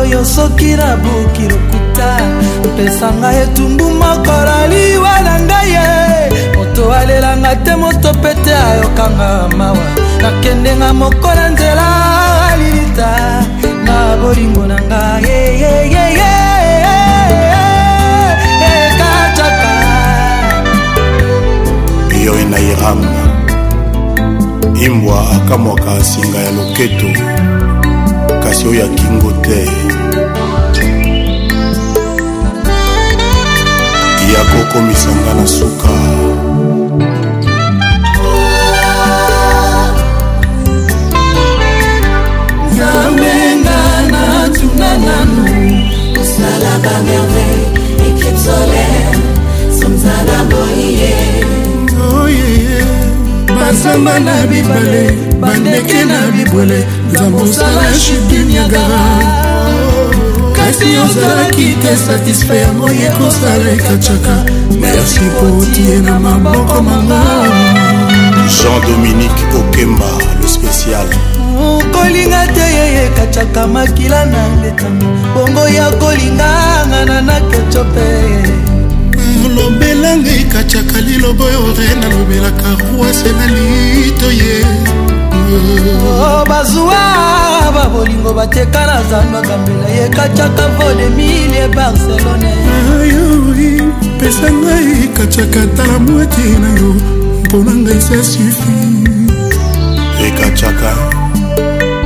yo soki nabuki lokuta opesanga etumbu moko laliwa na ngai ye moto alelanga te moto pete ayokanga mawa nakendenga moko na nzela alilita na bolingo na ngai yeyeyeye ekacaka yo ena iram imbwa akamwaka singa ya loketo kasi oyo akingo te ya kokomisanga na suka nzambenga natuna nanu osalaka merveille équipe solaire somzala boye oh, yeah, yeah. basamba na bibale bandeke na bibwele nzambo osala shidiniagara kasi ozalaki te satisfa yango ye kosala ekacaka merci po otie na maboko mama jean-dominique okemba le spécial kolinga te yeye kacaka makila na letamo bongo ya kolinganga na nakecope olobela ngai katiaka lilobo oyo re nalobelaka rwase na litoye oh, oh, bazwa babolingo bateka na zandwaka mbela ye katiaka vodemilie barcelone ayoi pesa ngai katiaka tala mwati na yo mpona ngai se sufi ekatiaka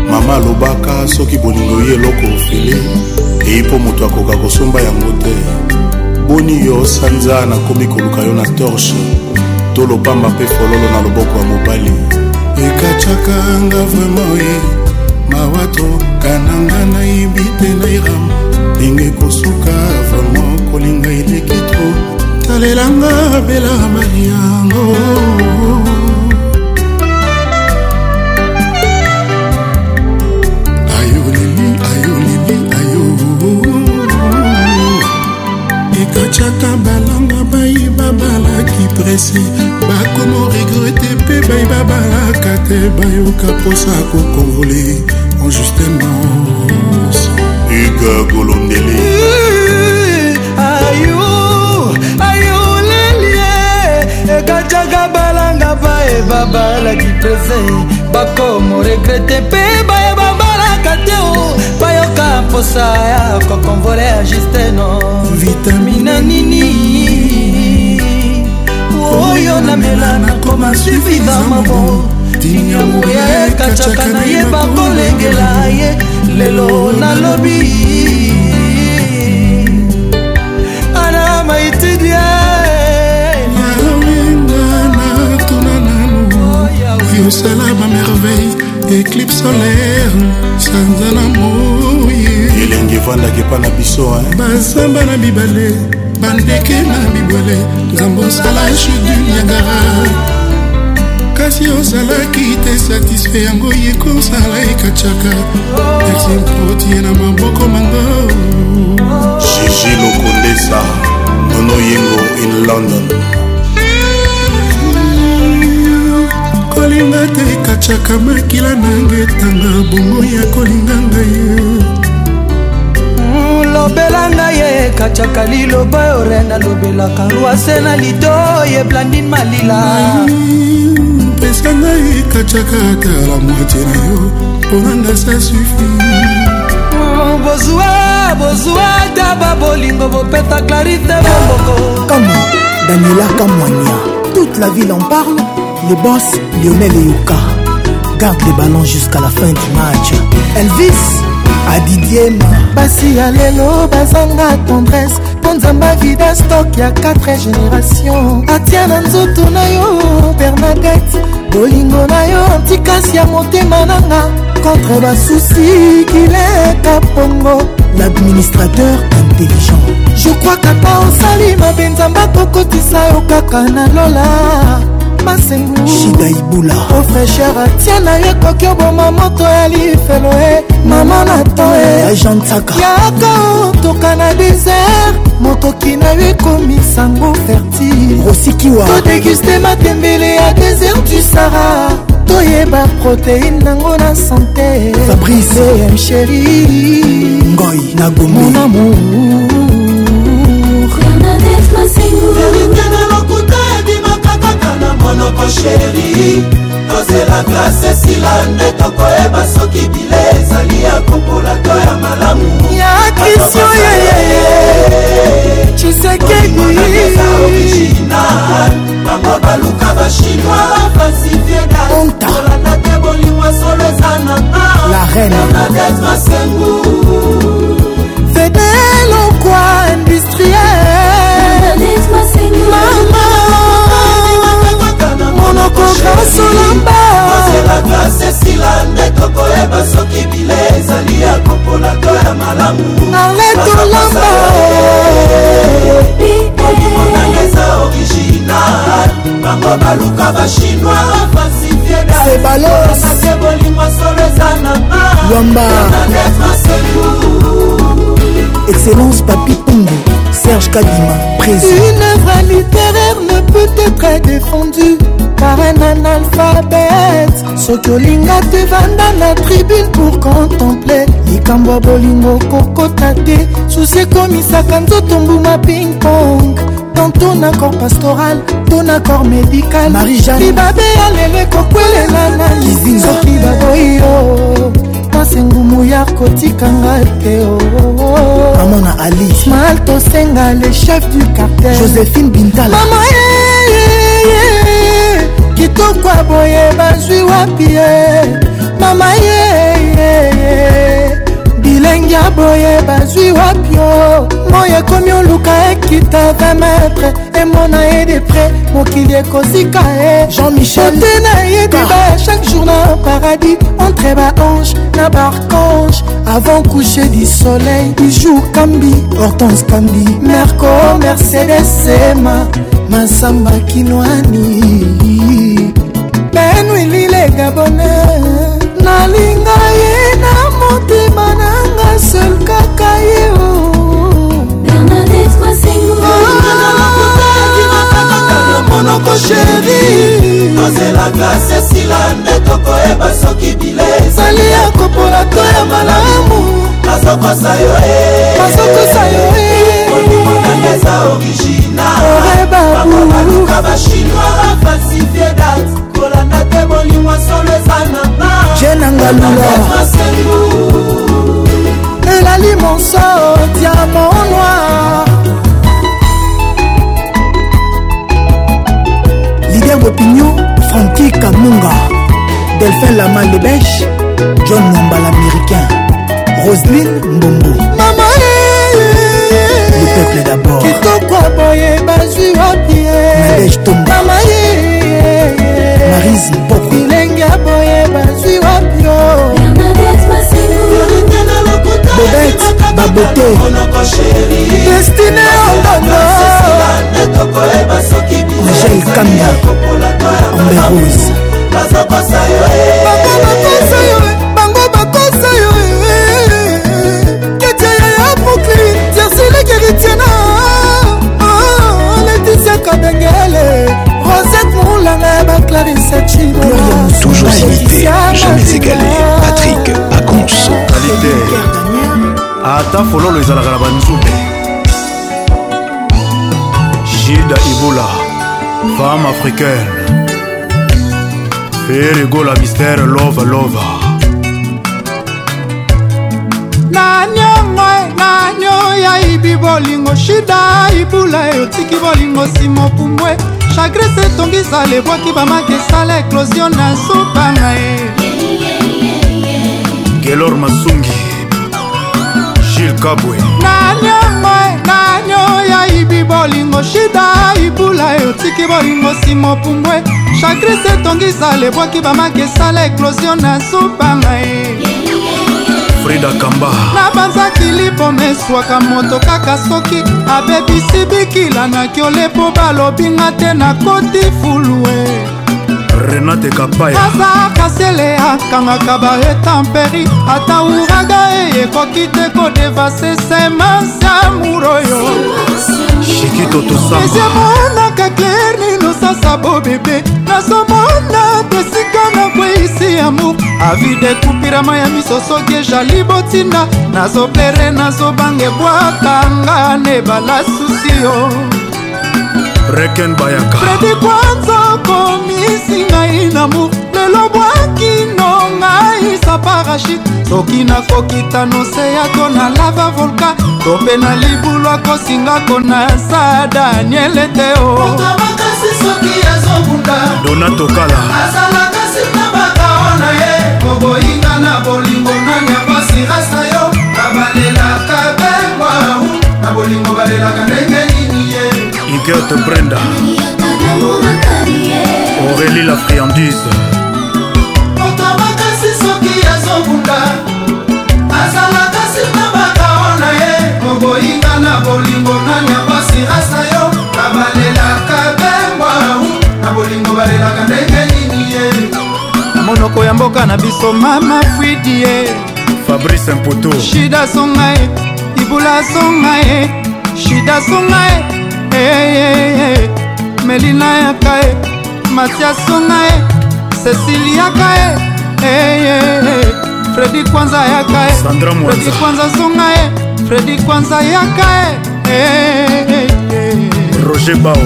mama alobaka soki bolingo ye eloko ofele eyi mpo moto akoka kosomba yango te boni yo sanza nakomi koluka yo na torshe to lopamba mpe fololo na loboko ya mobali ekacakanga vraimen mawa trokananga nayebi te nairam ndenge kosuka vraimen kolinga eleki tro talelanga bela maliango bapesi bakoma regrete mpe bayeba balaka te bayoka mposa kokongole injustement ika kolondeli eh, ayo ayolelie ekataka balanga bayeba balaki pese bakoma regrete mpe bayeba balaka te o bayoka mposa ya kokonvole ya justeno vitamina nini oyo namela nakoma sufida mabo tinyamu e ye kacaka nayeba kolengela ye lelo nalobi ana maitidia yosala bamerveille éclipe solaire sanza na moye elenge evandaki epa na biso bazamba na mibale bandeke na bibwele nzambe osala chudu niagara kasi ozalaki te satisfe yango ye kosala ekacaka merci mpotie na maboko mango jiji lokondesa nono yengo in london kolinga te ekacaka makila nanga etanga bongo ya kolinga ngai lobela ngai ekatiaka liloba oyo ren alobelaka rwase na lido yeblandin malila pesa ngai ekatiaka tala mwate na yo mponanga sa sufi oh, bozwa bozwa taba bolingo bopeta clarite bomboko kama daniela kamwania toute la ville en parle le boss lionel eyoka garde le ballon jusqu'à la fin du match elvis adidiema basi ya lelo bazanga tendresse mpo nzamba vida stok ya 4 génération atia na nzoto na yo bernadette bolingo na yo antikasi ya motema nanga contre basusi kileka pongo l'administrateur intelligent je crois kata osali mabe nzamba kokotisa yo kaka na lola masengu shida ibula ofresher atia eh. na yo ekoki oboma moto ya lifelo e mama na to eajantsaka yaka otoka na desert mokoki na yo ekomi sango fertile osikiwa todeguste matembele ya desert du sara toyeba proteine nango na sante fabrice em sheri ngoi na gomonamour monoko sheri tozela glase esila nde tokoyeba soki bile ezali ya kopola to ya malamu ya kisio yeye cisekedioriginal bango baluka bachinois bafasifiekaolanda te bolingwa solo eza na nga bernadete masengu tokokasolamba klase esila nde tokoyeba soki bile ezali ya kopola to ya malamu naletolamba olimonanga eza original bango baluka bachinois falsifiedaase bolingo solo eza nanga wamba excellence papi pungu Serge Kadima, présent. Une œuvre littéraire ne peut être défendue par un analphabète soki olinga te vanda na tribune pour contempler likambo ya bolingo kokota te susi ekomisaka nzoto mbuma ping pong tantôt na corps pastoral to na corps médical libabe ya lelo ekokwelela na lizinzoki baboyi yo mpasi ngumu ya kotika ngai te mamona oh, oh, oh. ali mal tosenga le chef du cartel josephine bintalamama eh, eh, eh. kitoko boye bazwi wapi ye mama ye bilenge ya boye bazwi wapio moi ekomi oluka ekita 20 metre emona ye de près mokili ekozika ye jean-michelte nayebeba chaque jour na paradis entre baange na barcange avant coucher du soleil bijou kambi hortense kambi merco mercedes ema masamba kinwani benwili le gabonais nalinga ye motema nanga sel kaka ye monoko sheri tozelaka sesila nde tokoyeba soki bile sali ya kopola to ya malamu nazokosa yo nazokosa yo olimonanga eza originalabaluka bachinois bafalsifie date kolanda te molimo solo eza nanga je nanga lula elali monso diamant noir lider bopignon franti kamunga delphin lama lebèche john momba l'américain roseline mbongo mama le peuple d'abord kitoko boye bazwi wapie nadege tomba mama marise mpoko ya boye bazwi wapio bobet babote destine ongonoja ikamba amberose bango bakosa yo eh, eh, eh. ketia ya apokri tiasilekeritina leticia kabengele kolanga baclarisacimoriam toujours imité jamais égalé patrik paconso ata fololo ezalaka na banzube jida ibula femme africaine ferigola mystère lova lova naniongo nanyo yayibi bolingo shida ibula eyotiki bolingo nsima opumbwe chagrese etongisa lebwaki bamaki esala eklosio na supa na ye gelor masungi gile kabwe nanyomo nanyo yayibi bolingo shida ibula eotiki bolingo nsimo pumbwe chagrese etongisa lebwaki bamaki esala eklosio na supa na ye frida kamba na banzakili pomeswaka moto kaka soki abebisi bikila na kiole mpo balobinga te nakoti fulue renate kapayaaza kasele akangaka baetamperi ata uraga eyekoki te kodevase semence ya muroyo shikito tosaezemonaka claire ninosasa bobebe nazomona tesika na kweisi amour avi dekupirama ya miso soki ezali botinda nazoplere nazobange bwakanga nebala susi yo reken bayaka fredi kwanza okomisi ngai na mur lelo bwakino ngai sa parachid soki nakokita nose yako na lava volka to mpe na libulu akosingako na sa daniele teo donatokala azalaka sina bakao na ye koboyinga na bolingo nani apasi rasa yo babalelaka bengwau na bolingo balelaka ndenge Huguette Brenda Aurélie la friandise makasi soki azobunda azalaka sima bakao na ye oboyika na bolingo nani akosirasa yo nabalelaka bembwa na bolingo balelaka ndenge nini ye na monoko ya mboka na biso mama fridi ye fabrice mpoto shida songa ye ibula songa ye shida songa ye melina yaka e matiasonga e cecili yaka e fredi kwanza yaka e fredi kwanza songa e fredi kwanza yaka e roger bao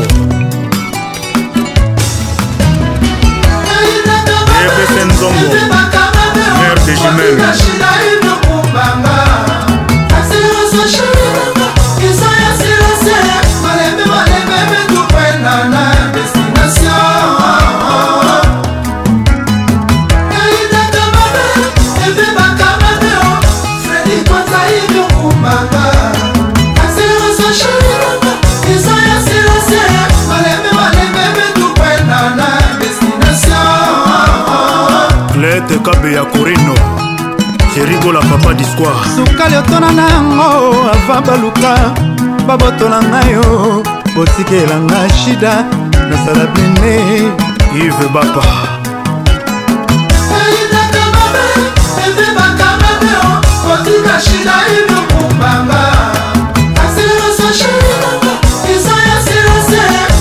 ebese nzongo mare de jumelle tekabe ya korino erigola papa discoire sukali otona na yango ava baluka babotola ngai yo botikelanga shida nasala bene ive bapa otika shida inokumbanga aseroso shida isa ya serasera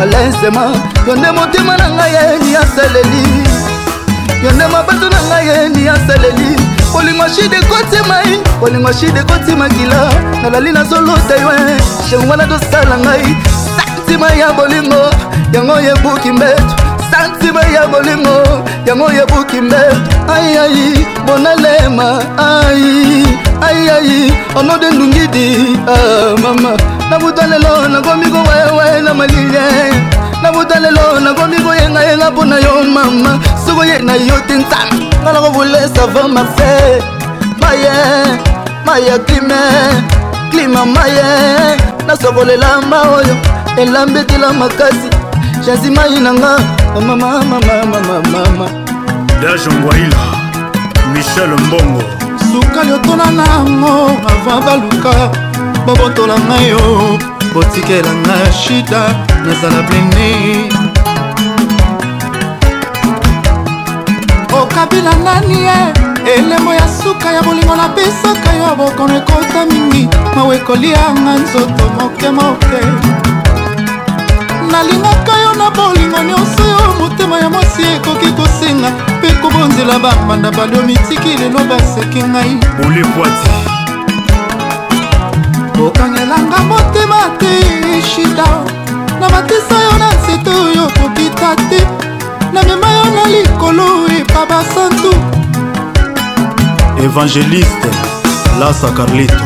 alensema yo nde motema na ngai yeni asaleli yo nde mabato na ngai yeni asaleli bolingo shide kotimai bolingo shide kotimakila nalali nazolota yo eh. shengwana tosala ngai santima ya bolingo yango yebuki mbeto santima ya bolingo yango yebuki mbeto ayai bonalema ai ayai onode ndungidi ah, mama nabuta lelo nakomi kowewe na malile nabuta lelo nakomi koyengayenga mpo na yo mama soko ye na yo te nzama nga nakobule sava marse maye maye klime klima maye nasokolela ma oyo elambetela makasi jasi mai nanga mamamamamamamama dajongwaila michel mbongo sukali otona nango avant baluka bobotola ngai yo botikela nga shida nazala blene okabila nani ye elembo ya suka ya bolingo napesaka yo bokono ekota mingi mawa ekolianga nzoto moke moke nalingaka yo na bolingo nyonso yo motema ya mwasi ekoki kosenga mpe kobonzela bamanda balio mitiki lelo baseki ngai olepwati okangelanga motema te shida namatisa yo na nzete oyo kokita te namema yo na likolo epa basantu evangeliste lasa carlito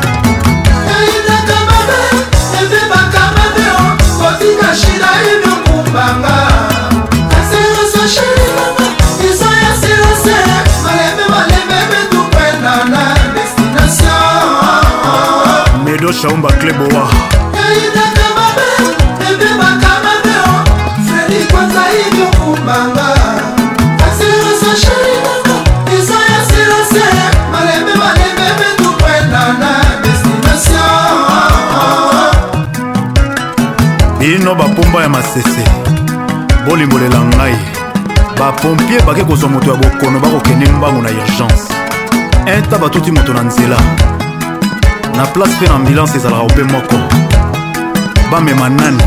bapompie bake kozwa moto ya bokono bakokende mbango na urgence inta batuti moto na nzela na place mpe na ambulance ezalaka ope moko bamema nani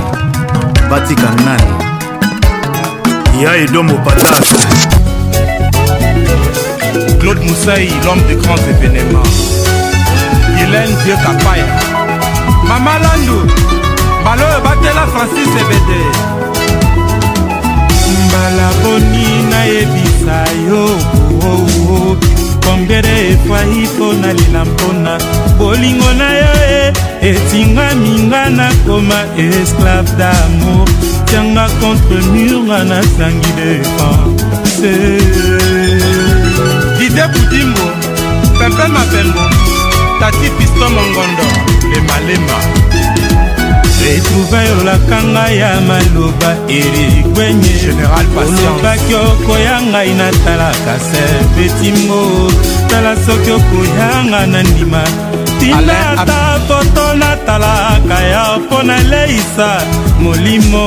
batika nani ya edombo patate claude mousai l'homme de grands événements hélène dieu kapaya mama landu mbala oyo batela francis ebede kala boni nayebisa yo oh, oh, oh. kongere efai mpo nalela mpona bolingo na yo e eh. etingaminga nakoma esclave damour tianga contre mur nga nasangi defense eh. dide budimbo pepe mabembo tati pisto mongondo lemalema retrouvaille olaka ngai ya maloba erigwenyeolobaki okoya ngai natalaka serpetingo tala soki okoyanga na ndima tina ata poto natalaka ya mpo naleisa molimo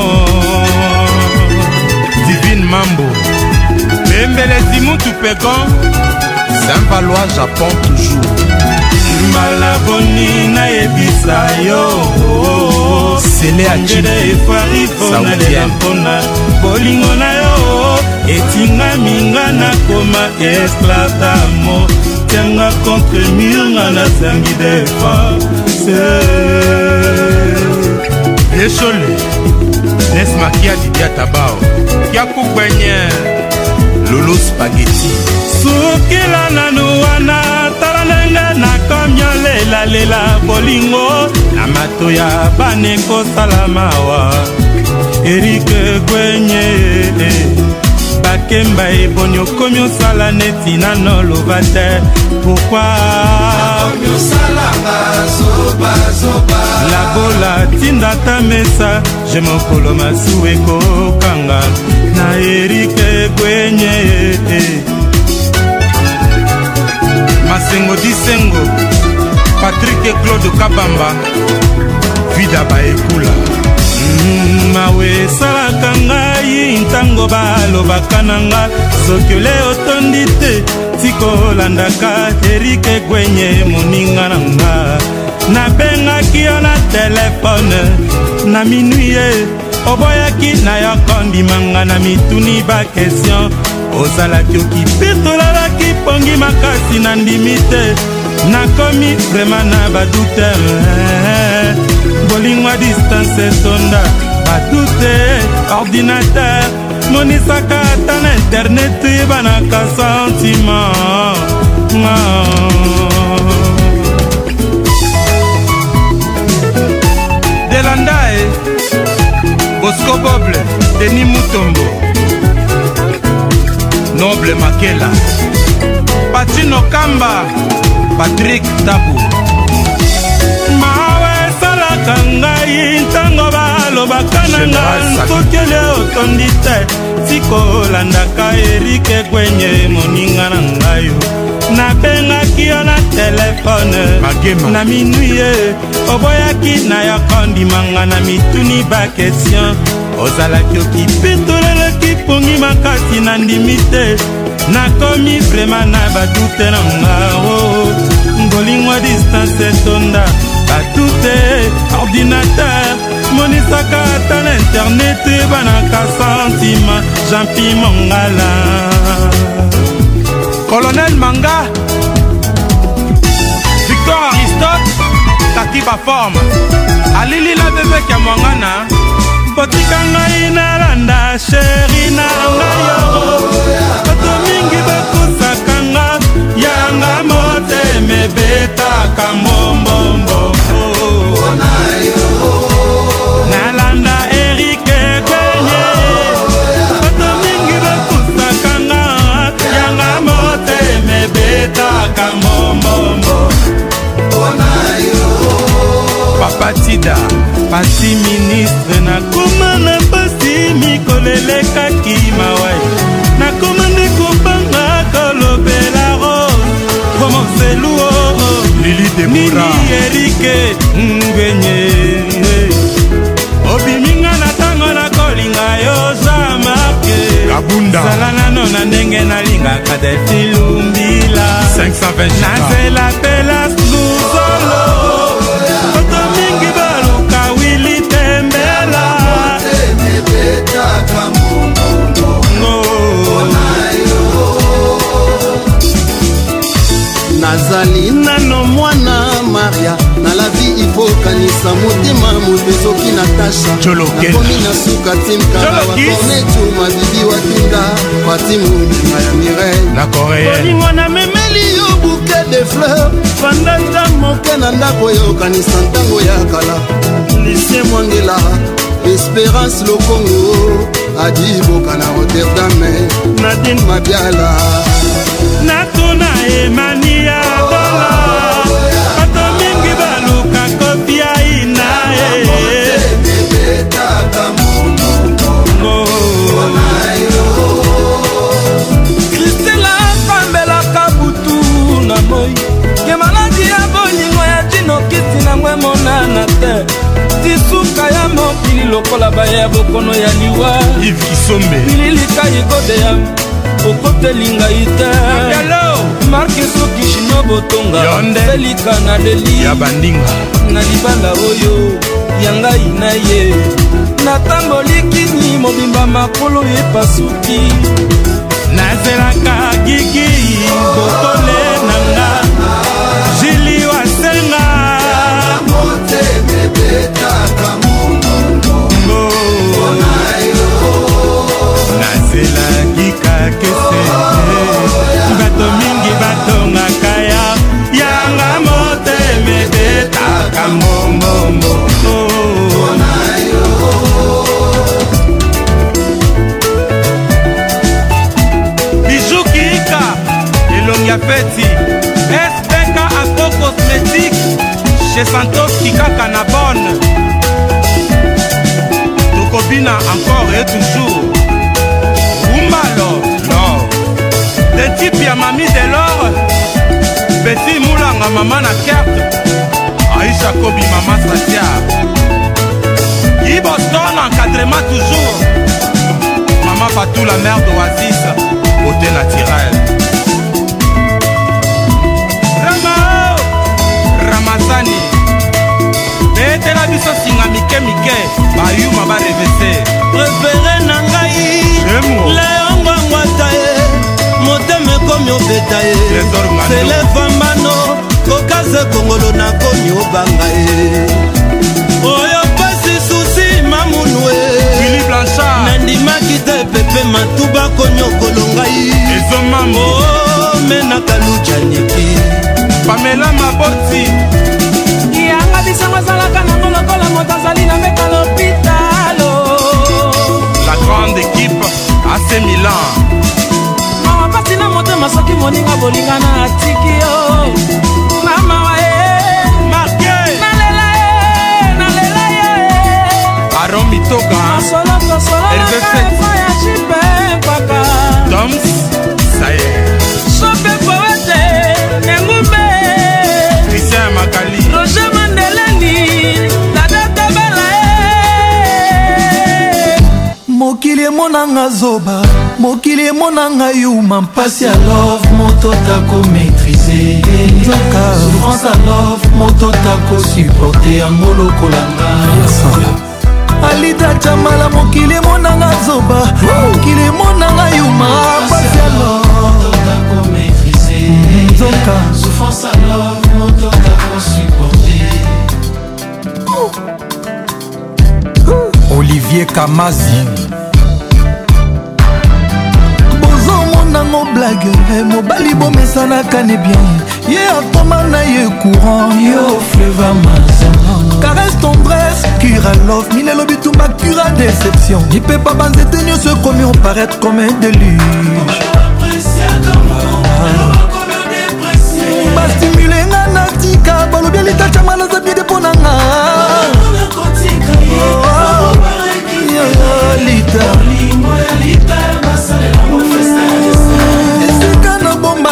divine mambo pembelesi mutu pekon saint-valois japon toujours mbala boni nayebisa yo oh, oh, oh. sele acide efari mpona lela mpona bolingo na yo etingaminga nakoma esclave damo tianga contre mur nga nazangi defense echole nesmakia didia tabao yakugwenye lolo spageti sukila nanu wana ndenge nakomi olelalela bolingo na mato ya bana ekosala mawa erike kwenye bakemba eboni okomi osala neti nano loba te pourkuilabola tinda ta mesa je mokolo masu ekokanga na erike kwenye masengo disengo patrik e claude kabamba vida baekula mm, mawe esalaka ngai ntango balobaka na nga sokele otondi te tikolandaka erike gwenye moninga na nga nabengaki yo na telefone na minui ye oboyaki na yo kondimanga na mituni bakestion osalaki okipesolalaki pongi makasi na ndimi te nakomi vraimen na badoutere bolingwa distance etonda badute ordinateur monisaka ata na internet banaka sentima delandae bosco boble denis mutombo noble makela patino kamba patrik tabu mawe esalaka ngai ntango balobaka na nga sokeli otondi te tikolandaka erike kwenye moninga na ngai nabengaki yo na telefone na minui ye oboyaki na yo kondimanga na mituni bakestion ozalaki okipetolelaki pongi makasi na ndimi te nakomi vrema na badute na ngao ngolimwa distance etonda batute ordinateur monisaka ata na internet banaka santima jampi mongala colonel manga victor aristote tatiba forme alili la bebeke mongana botika ngai nalanda sheri na ngai yo bato mingi bakosaka nga yanga motema ebetaka mbombombo nalanda erike kenye bato mingi bakosaka nga yanga motema ebetaka mbombombo papatida pasi ministre nakoma na mpasi mikolo elekaki mawai nakoma nde kopanga kolobela ro romonseluo oh, oh. nini erike ngwenye obiminga na ntango nakolinga yo zamarkezala nano na ndenge nalingaka defilumbila nazela pelas ozali nano mwana maria na lavi ipokanisa motema moto ezoki na tashanakomi na suka timkarawaornetu mabibi watunda patimonima ya mireolingo namemeli yo buke de fleur fanda ntan moke na ndako eyokanisa ntango ya kala lisie mwangela espérance lokongo adiboka na rotterdame nadin mabiala natuna emania yango emonana te disuka ya mokili lokola baya bokono ya liwa ililika igode ya okoteli ngai te markisokishino botonga selika na leli na libala oyo ya ngai na ye natamboli kini mobimba makolo epasuki nazelaka gigi totole na ngai ebetaka mongongo mpona yo nazelaki kakese bato mingi batongaka ya yanga motema ebetaka mongongo mpona yo bijukika elongi ya feti je santoski kaka na bone tokobina encore et toujours umalo lor detipe ya mami delor peti mulanga mama na kerte aisha kobi mama satia iboston encadrement toujours mama patula mare d'oasis ote naturel mike bayuma barevese prefere na ngai leongwangwata ye motema ekomi obeta ye selefambano kokaza ekongolo nakomi obanga ye oyo pasi susi mamunu e nandimaki te pepe matuba konyokolo ngai ezomamo oh, menaka lujaniki pamela maboti yanga bisengo azalaka nango lokola moto azali na mbeka lopitalo la grande équipe ac milan mama pasi na motema soki moninga bolingana atiki yo mama waye nalela ye nalela ye aron mitoka herve fet tom sayer mokili emonanga zoba mokili emonanga yuma mpasi ya love moto tako maîtrise nzoka souffrance a love moto tako supporte yango lokolanga alida camala mokili emonanga zoba mokili emonanga yuma pasi ya love nzoka souffrance a love moto tako supporte olivier kamazi yango blage eh, mobali bomesanaka ne bien ye atoma na ye courant yo oh, fleva mazama caresse tendresse cura love minelo bitumba cura déception lipepa banzete nyonso ekomi oparaître comme un déluge bastimule nga na tika balobi elitatiama naza bide mpo na nga oh, oh, lita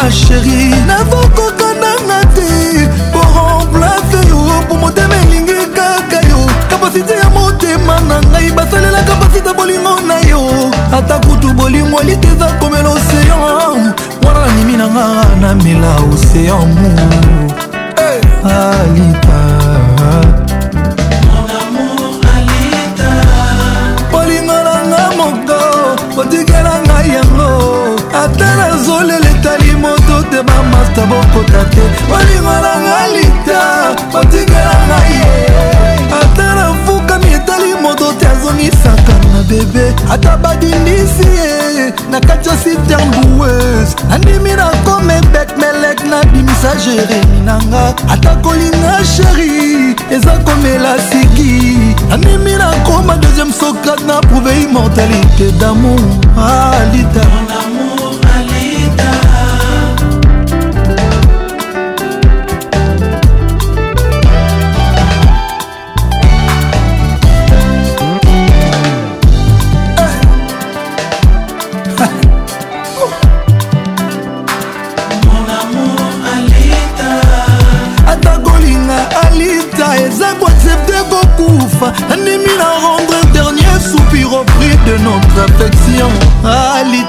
ma sheri nakokokananga te po remplace yo po motema elingi kaka yo kapasite ya motema na ngai basalela kapasite bolingo na yo ata kutu bolingo liteza komela oseyan wana na nimi nanga namela oseyan mu alita bolingo nanga moko otikela ngai yango ata nazolela etali mo ata bokota te bolingo nanga lita botikelanga ye ata nafukami etali moto te azongisaka na bebe ata badindisi ye na kati ya siternbues andimi na komebek melek nabimisa jeremi nanga ata kolinga sheri eza komela siki andimi nakoma deuxième sokat na prouve immortalité damour alita ah,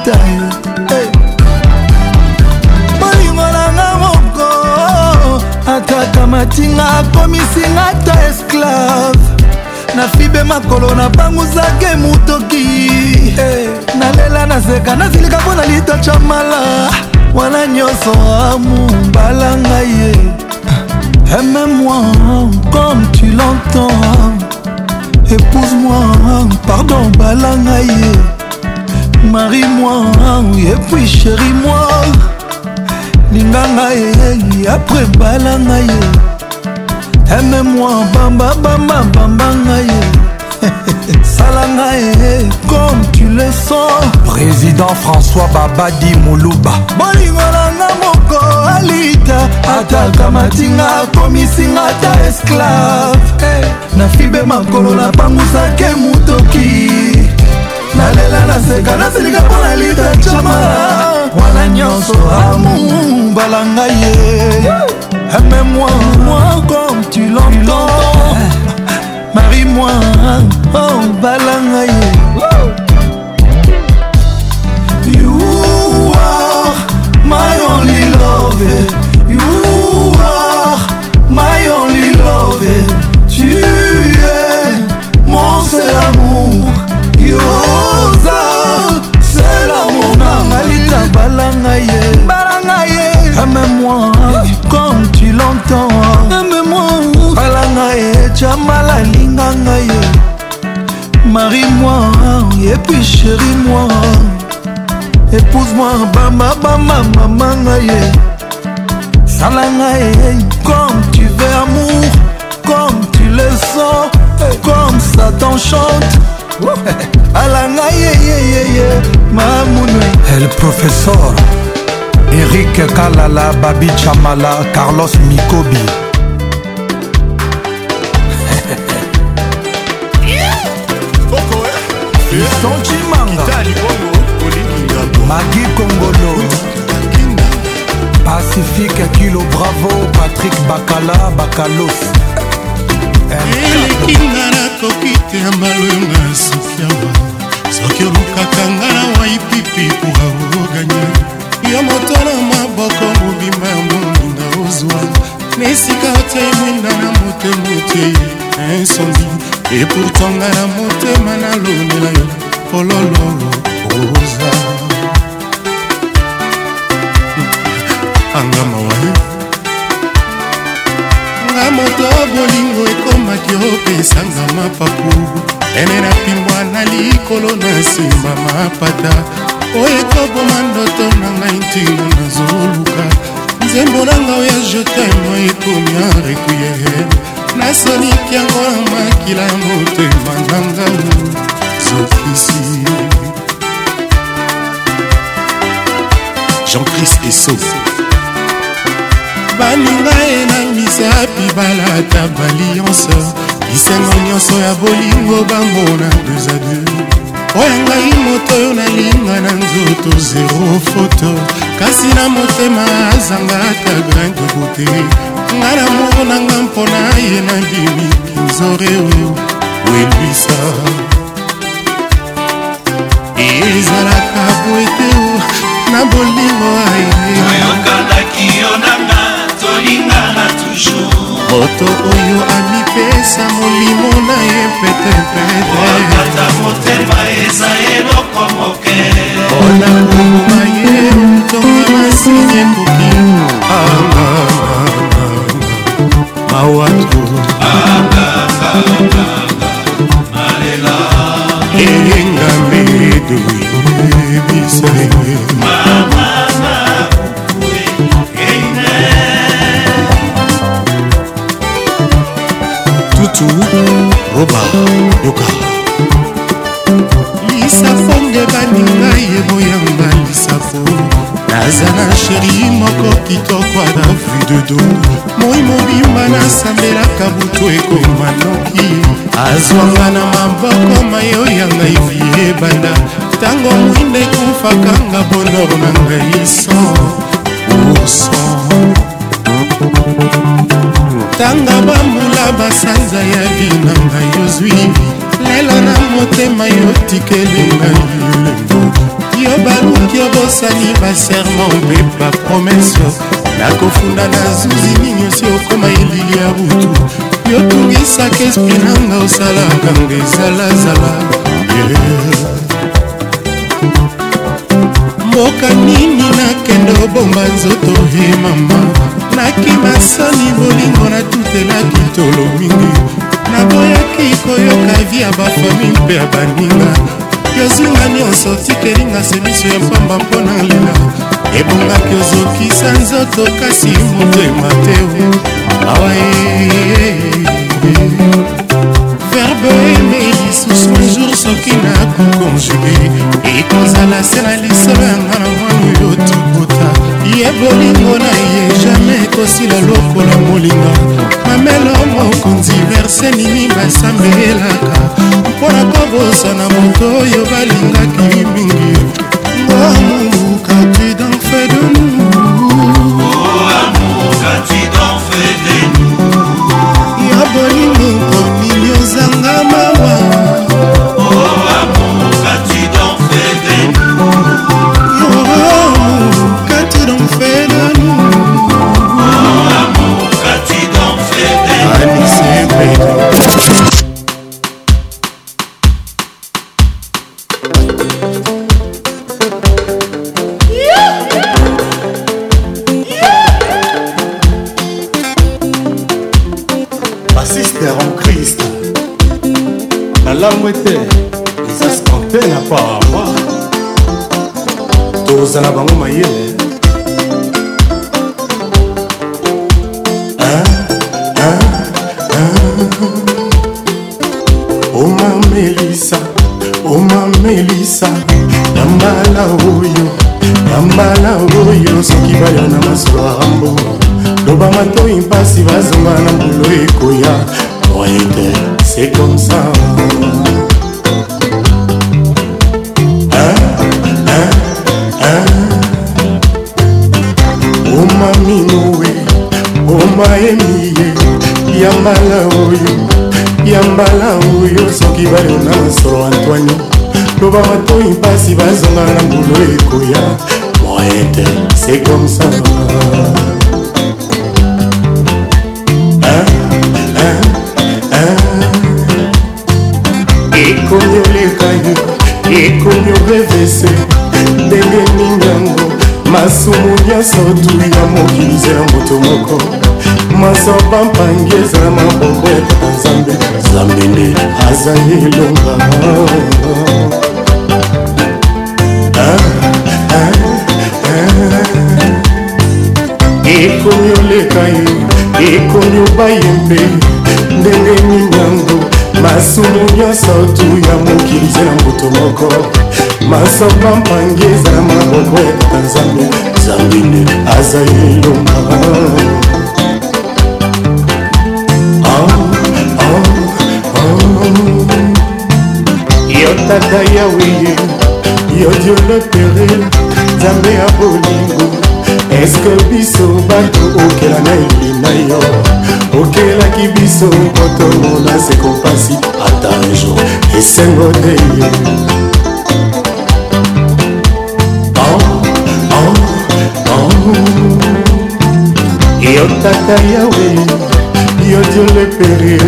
kobeta ye bolingo nanga moko ataka matinga akomisinga ta esclave nafibe makolo nabanguzaka emutoki nalela naseka nazilika mpo na litacha mala wana nyonso amumbala ngai ye aime-moi comme tu l'entends épouse-moi pardon bala ngai ye marie moi et puis chéri moi linganga ye après balanga ye aime moi bamba bamba bambanga ye *laughs* salanga ye comme tu le sens président françois babadi moluba bolingo nanga moko alita atakamatinga akomisinga ata esclave na fibe makolo napangusake motoki nalela naseka nasilika mpo na lida jama wana nyonso amu balanga ye ame moi moi comme tu l'entends marie moi oh balanga ye you are my only love you are my only love kamala linga ngai marie moi epui chéri moi épouse moi bambabamba mama ngai sala ngai comme tu veux amour comme tu le sens comme ça t'enchante alanga yeyeyeye mamuno el professeur eric kalala babi chamala carlos mikobi Gaston Chimanga Magui Congolo Pacifique Kilo Bravo Patrick Bakala Bakalos elekinga nakoki te ya maloyonga soki awa soki olukaka nga na waipipi koaoganya yo moto na maboko mobimba ya moninga ozwa na esika otyai mwinda na motema otyei insondi epourtanga na motema nalonela yo fololo oza angamawa nga moto bolingo ekomaki opesanga mapapu ene na mpingwa na likolo na nsima mapata oyo ekoboma ndoto na ngai ntina nazoluka nzembo nanga oya jetemo ekomi a requiere nasoniki yango na makila motema na ngai Jean-Christ Jean-Christ Esso baninga enangisa bibalata baliance bisengo nyonso ya bolingo bambona 2 a 2 oyo ngai moto oyo nalinga na nzoto zero foto kasi na motema azangaka grande bote nga na moko nanga mpona ye nabimi kinzore oyo welwisa ezalaka bweteu na bolingo ayeyokandaki yo nanga tolingana toujours moto oyo amipesa molimo na ye petepeteta motema eza eloko moke mpona koboma ye ntonga masini ekoki mawatu elinga medoyi ebisenge tutu roba doka lisafo nde baninga yeboyanga lisafo azala sheri moko kitoko na vu de do moi mobimba nasambelaka butu ekoma noki azwanga na maboko mayo ya ngai vie ebanda ntango mwinde ekufakanga bolor na ngai so urso tanga bambula basanza ya vi na ngai ozwi lelo na motema yo tikeli ngai yo baluki obosani baserma mpe bapromese nakofunda na zuzi ninyosi okoma elili ya butu yotungisaka esprit nanga osalaka nga ezalazala mboka nini nakende obomba nzoto he mama nakima soni bolingo natutelaki tolo mingi naboyaki koyoka vi ya bafami mpe ya baninga ozinga nyonso tikelinga semiso ya pamba mpo na lela ebongaki ozokisa nzoto kasi motema te awa e, e, e, verbe eme lisusu soki nakokonjuge ekozala se na lisolo yanga na mwana oyo tokota ye bolingo na ye jamai ekosila lokola molinga mamelo mokonzi verse nini basambelaka mpona kobosana moto oyo balingaki mingi oh, ngomukati danfe de nous sava mpange ezala maboko ya nzambe nzambe nde aza elonga yo tata yawe yo dio le pere nzambe ya bolingo eske biso bato okela na elina yo okelaki biso kotomona sekopasi ata un jour esengo te ye yo tata yawe yo diole pere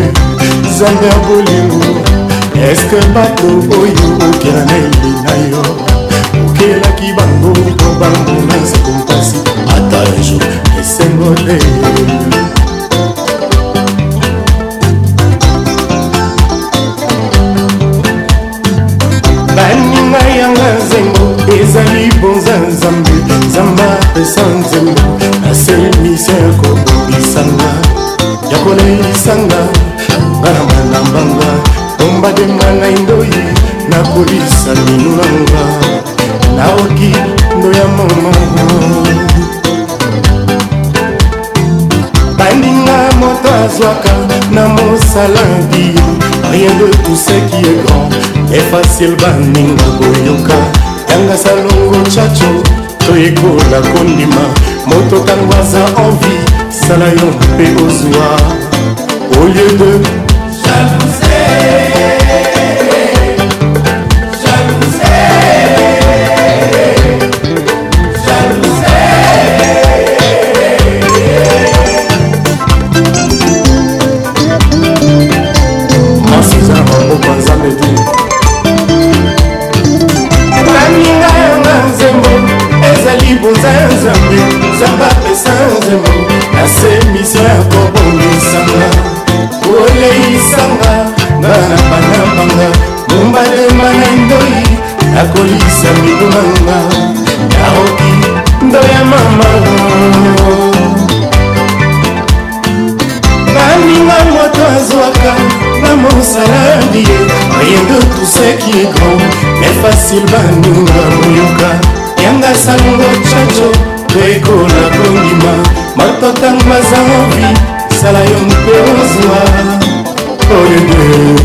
nzambe ya bolingo eske bato oyo okela na eli na yo okelaki bango po banguna nsakompasi ata ejo esengo te apesa nzembo aselimisi ya kobebisanga ya koleisanga nga na manambanga tombadema ngai ndoyi nakolisa minulanga naoki ndo ya mama bandinga moto azwaka na mosala dia rien de tout ce qui est grand efacile baninga koyoka yanga salongo chacho moto ekola kondima moto ntango aza envi sala yo mpe ozwa au lieu de banunga moyoka yanga sango chacho ekola kondima matotang mazaovi sala yo mpe ozwa oyo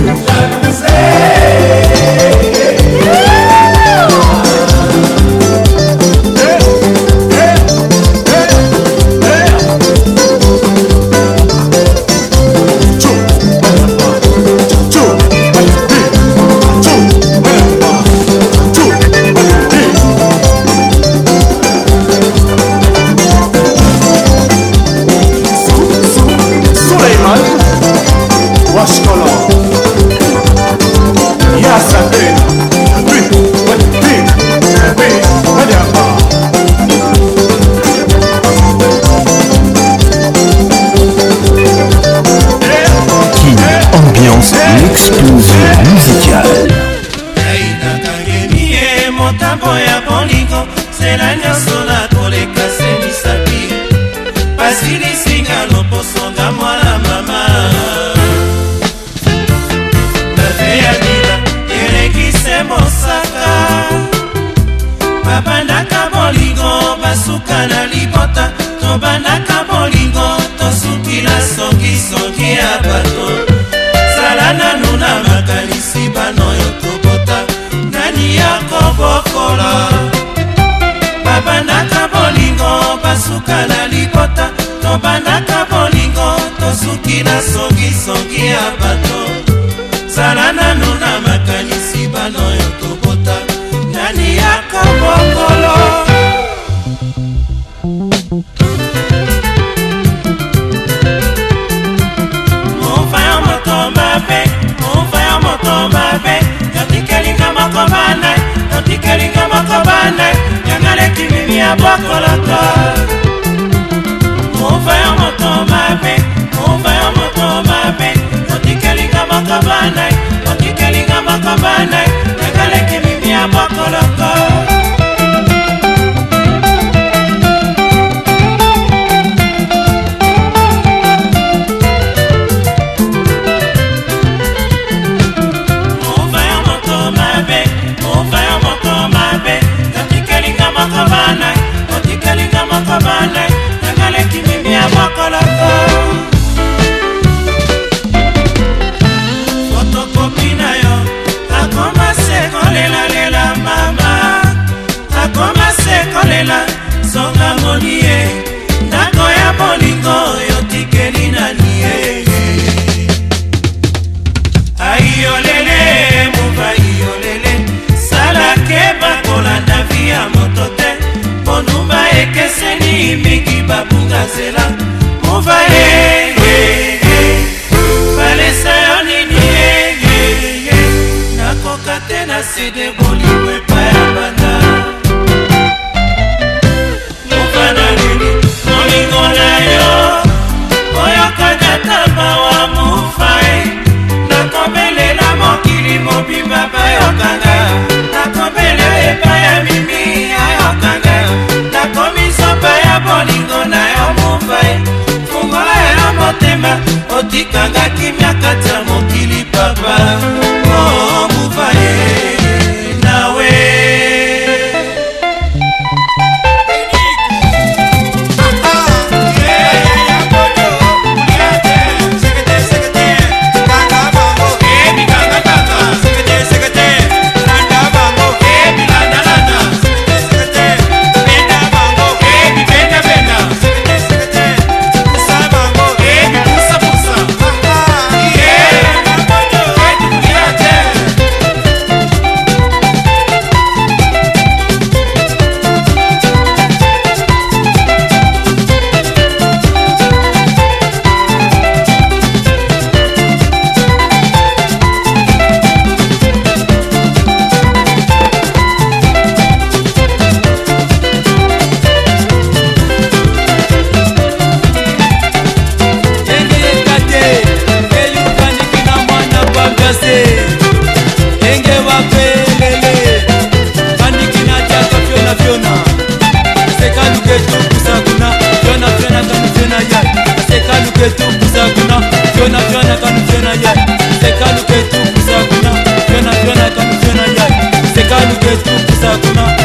Tuna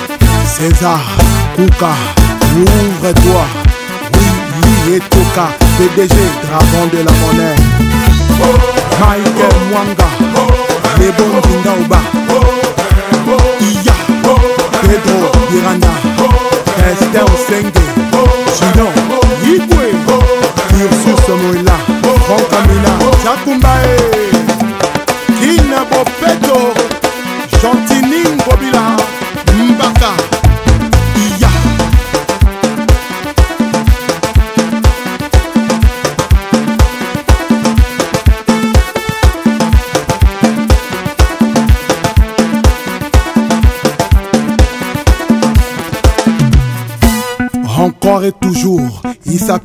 César, Kouka, ouvre-toi. Oui, lui et Toka, PDG, dragon de la monnaie. Michael Mwanga, les bons Kindaouba. Iya, Pedro Miranda, Esther Osenge, Gino, Yigwe, Ursus Moïla, Franck Amina, Jakumbae, Kina Bopeto.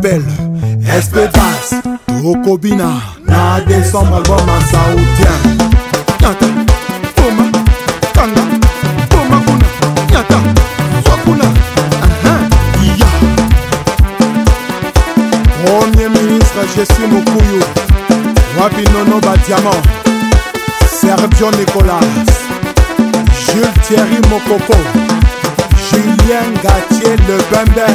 m'appelle Espevas Tokobina Na décembre album en saoudien Tata Toma Tanga Toma Kuna Yata Wakula Aha Ya Premier ministre Jésus Mokuyu Wabinono Badiamant Sergio Nicolas Jules Thierry Mokoko Julien Gatier Le Bender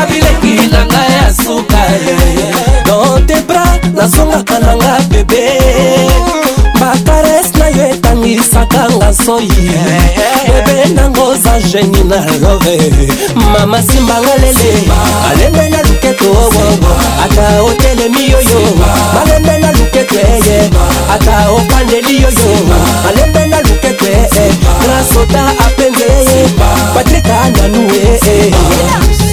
babilekila ngai ya suka eh. dans tes bras nazongaka na nga bebe bakares na yo etangisaka nga soi eh. bebe nango za geni na love mama simbanga lele balende na luketo owowo oh, oh, oh. ata otelemi yoyo balende na luketo eye eh, ata opandeli yoyo balende na luketo ee grasota apenge patrik ananu ee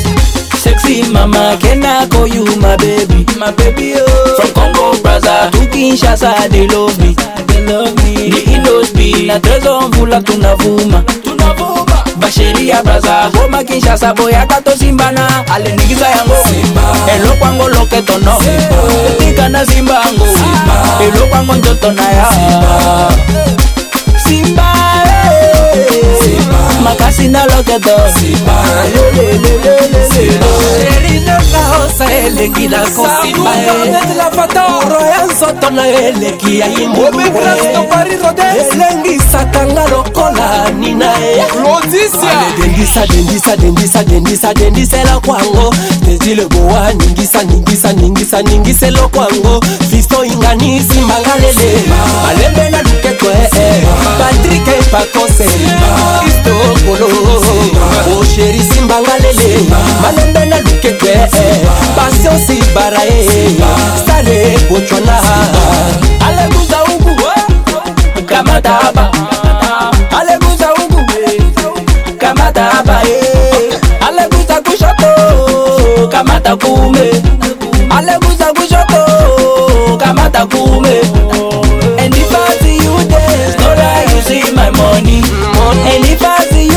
Baby mama, can I call you my baby? My baby, oh. From Congo, Brazza to Kinshasa, they love me. They love me. Ni inosbi, na trezo mvula tunavuma. Tunavuma. Basheria Brazza, Goma Kinshasa, boya kato simbana. Ale nigiza yango. Simba. Elo kwango loketo no. Simba. Tika na simba ango. Simba. Elo kwango njoto na ya. Simba. Simba. Eh. makasi na loketo elinaosa elengi na kosimbaoro ya nzoto na eleki ya imuelengisakanga lokola nina dendisadendisa kwango tezi lebowa ningisa ningisa ningisa ningisa eloko yango fisto ingani simbanga lele malembe na luketo ee eh, eh. patrike pakose kristo lokolo osherisi mbanga lele malembe na lukekwe pase osibara ye sare kochwana alebuza ugu kamataba alebuza ugu kamataba ye eh. alebuza kushoto kamata kume alebuza kushoto kamata kume and if i see you there no lie you see my money and if i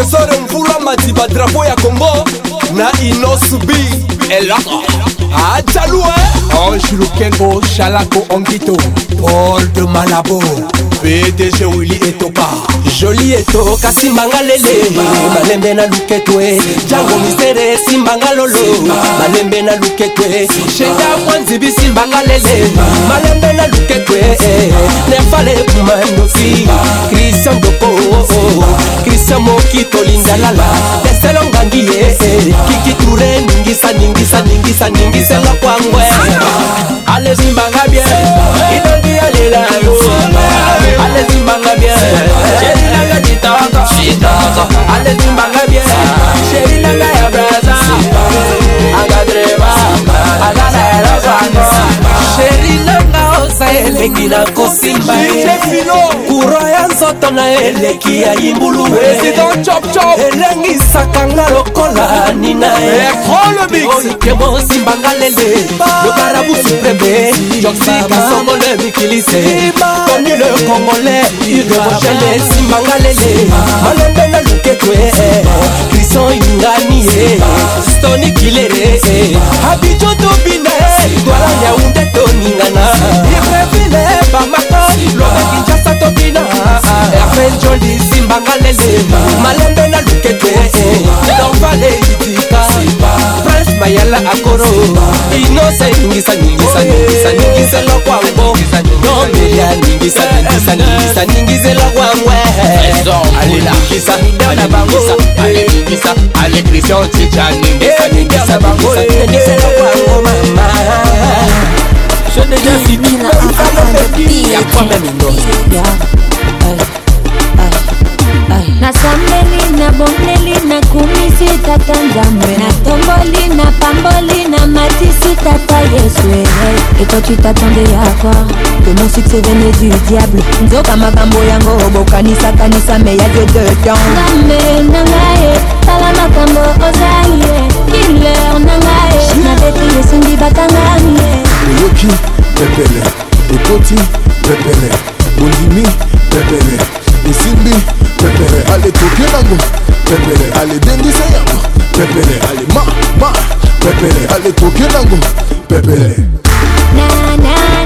tresor mvula madiba drapo ya kongo na inosubi eloko ajalue ah, ange oh, lukengo shalako ongito paul de malabo pdg wili etopa joli eto kasimbanga lele malembe na luketwe jango misere simbanga lolo malembe na luketwe sheda mwanzibi simbanga lele malembe na luketwe nefale kumanosi kristian doko biso moki tolinga lala leselo ngangi ye eh. kiki ture ningisa ningisa ningisa ningisela kwangwe alezimbanga bien idodi ya lela yo eh. alezimbanga bien sheri nanga ditoko alezimbanga bien sheri nanga ya braza angadreva agana elozano sheri nanga eza eleki nakosimba kuro ya nzoto na eleki ya yimbulu elengisaka nga lokola nina oike mosimbanga lele lobarabu supreme joxikasongole mikilise toni le congolais udebochele simbanga lele malende na luketwe biso yungani eh. eh, eh. ye stoni kilere abijo tobina ye ah, twala ah. yaunde toningana irevile bamaka lobekinjasa tobina ervel joli simbanga lele malembe na lukete dorvale itika mayala akoro inose ningisa ningisa ningisa ningisela kwango nomeya ningisa ningisa ningisa ningisela kwangwe aleningisa dana bango aleningisa alekristian chicha ningisa ningisa bango ningisela kwango mama Je n'ai jamais dit, mais pas même une autre. nasambeli na bombeli na kumisi tata nzambe natomboli na pamboli na matisi tata yesu et eh, toi tu t'attendais à quoi que mon succès venait du diable nzoka makambo yango bokanisakanisa me ya dieu de temps nzambe na ngai tala makambo ozali kiler na ngai nabeti esimbi bakangani oyoki pepele ekoti pepele bondimi pepele esimbi pepele aletoki nango pepele alebendisa yango pepele alema ma pepele aletoki nango pepele na, na.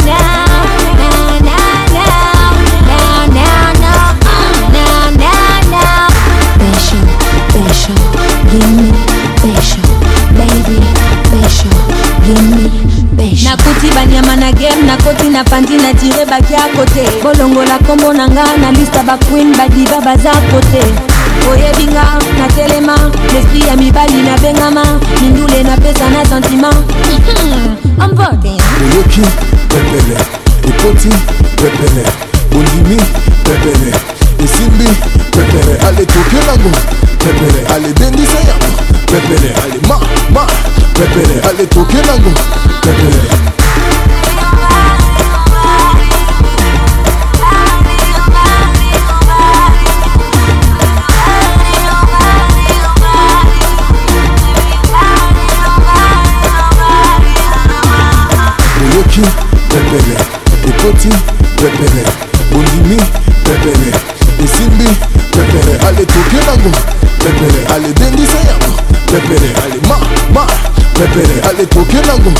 napandi na dire bakiako te bolongola nkombo na nga na lista baquin badiba bazako te oyebi nga natelema lespri ya mibali nabengama mindule napesa na sentima ambote oyoki pepele ekoti pepele bondimi pepele esimbi pepele ale tokio nango pepele ale dendisa yango pepele ale ma ma pepele ale tokio nango pepele okoti pepere bondimi pepere esimbi pepere aletoke nango pepere alebendisa yango pepere alema ma pepere aletoke nango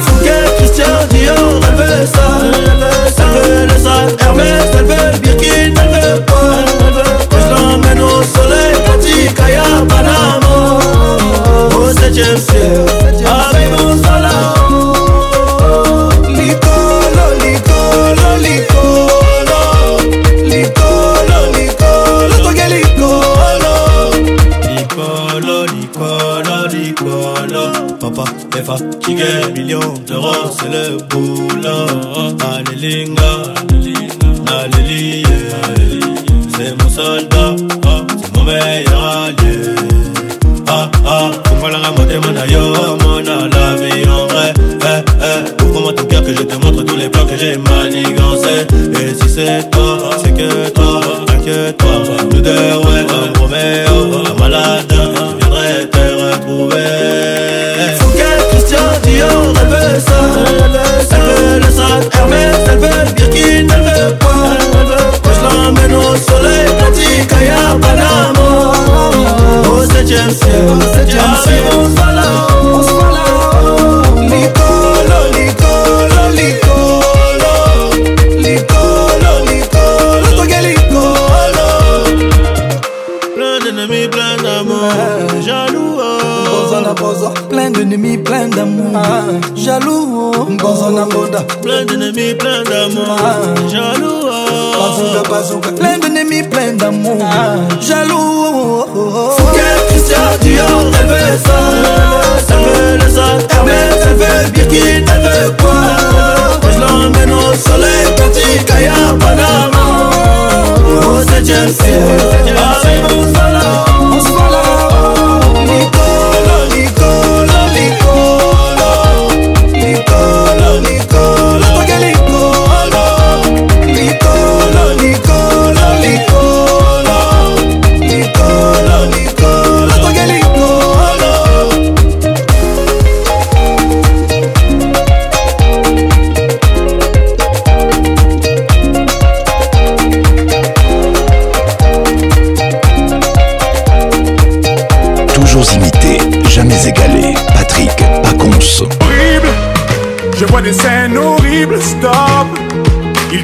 Fouquet, Christian Dior, elle veut ça Elle veut le ça, Hermès, elle veut le Birkin, elle veut pas Quand je l'emmène au soleil, Pati, Kaya, Panama Au septième ciel, avec mon les fatigués, millions d'euros, c'est le boulot. Alélinga, Alléluia c'est mon soldat, c'est mon meilleur allié. Ah ah, pourquoi la ramoter mon aïeux, mon la vie en vrai. Eh, eh ouvre-moi ton cœur que je te montre tous les plans que j'ai manigancés. Et si c'est toi, c'est que toi, que toi nous deux Elle veut le sac Hermès, elle veut le Birkin, elle veut quoi Moi je l'emmène au soleil, pratique à Panama Au septième ciel, au septième ciel Arrive, on se voit là-haut Nicolo, Nicolo d'ennemis plein d'amour ah. Jaloux, dans un aboda Plein d'ennemis plein d'amour ah. Jaloux, bazooka bazooka Plein d'ennemis plein d'amour ah. Jaloux, Fouquet, Christian Dior, elle veut ça Elle veut le ça, Hermès, elle veut Birkin, elle veut quoi Je l'emmène au soleil, petit Kaya, Panama Au 7ème ciel, Chelsea, on se balade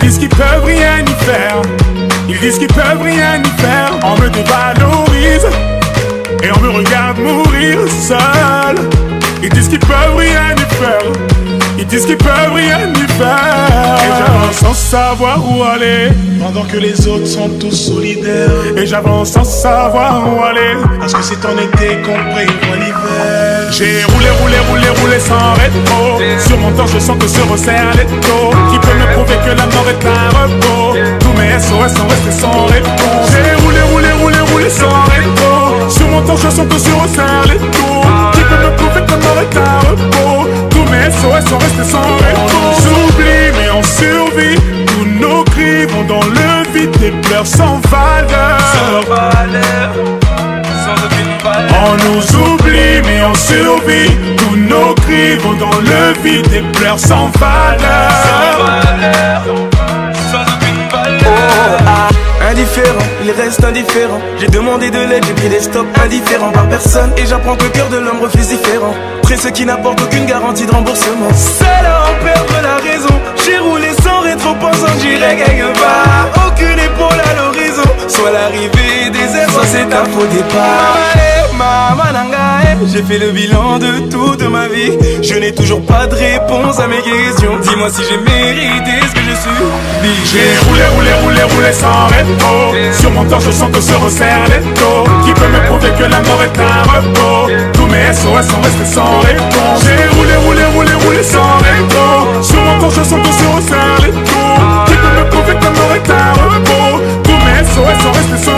Ils disent qu'ils peuvent rien y faire. Ils disent qu'ils peuvent rien y faire. On me dévalorise et on me regarde mourir seul. Ils disent qu'ils peuvent rien y faire. Ils disent qu'ils peuvent rien y faire. Et j'avance sans savoir où aller. Pendant que les autres sont tous solidaires. Et j'avance sans savoir où aller. Parce que c'est en été qu'on prévoit l'hiver. J'ai roulé, roulé, roulé, roulé sans rétro. Sur mon temps, je sens que se resserre les taux. Qui peut me prouver que la mort est un repos? Tous mes SOS sont restés sans réponse. J'ai roulé, roulé, roulé, roulé sans rétro. Sur mon temps, je sens que se resserre les ah. Qui peut me prouver que la mort est un repos? on reste oublie, mais on survit. Tous nos cris vont dans le vide, des pleurs sans valeur. On nous oublie mais on survit Tous nos cris vont dans le vide Des pleurs sans valeur, oh, ah indifférent, il reste indifférent. J'ai demandé de l'aide, j'ai pris des stops indifférents par personne. Et j'apprends que le cœur de l'homme refuse différent. Près ceux qui n'apportent aucune garantie de remboursement. Seul à en perdre la raison, j'ai roulé sans rétro pensant que j'irai quelque part. Aucune Soit l'arrivée des airs, soit c'est un faux départ Maman j'ai fait le bilan de toute ma vie Je n'ai toujours pas de réponse à mes questions Dis-moi si j'ai mérité ce que je suis J'ai roulé, roulé, roulé, roulé sans rétro Sur mon temps je sens que se resserre les taux ah. Qui peut me prouver que la mort est un repos Tous mes SOS sont restés sans réponse J'ai roulé, roulé, roulé, roulé sans rétro Sur mon temps je sens que se resserre les taux ah. Qui peut me prouver que la mort est un SOS, on reste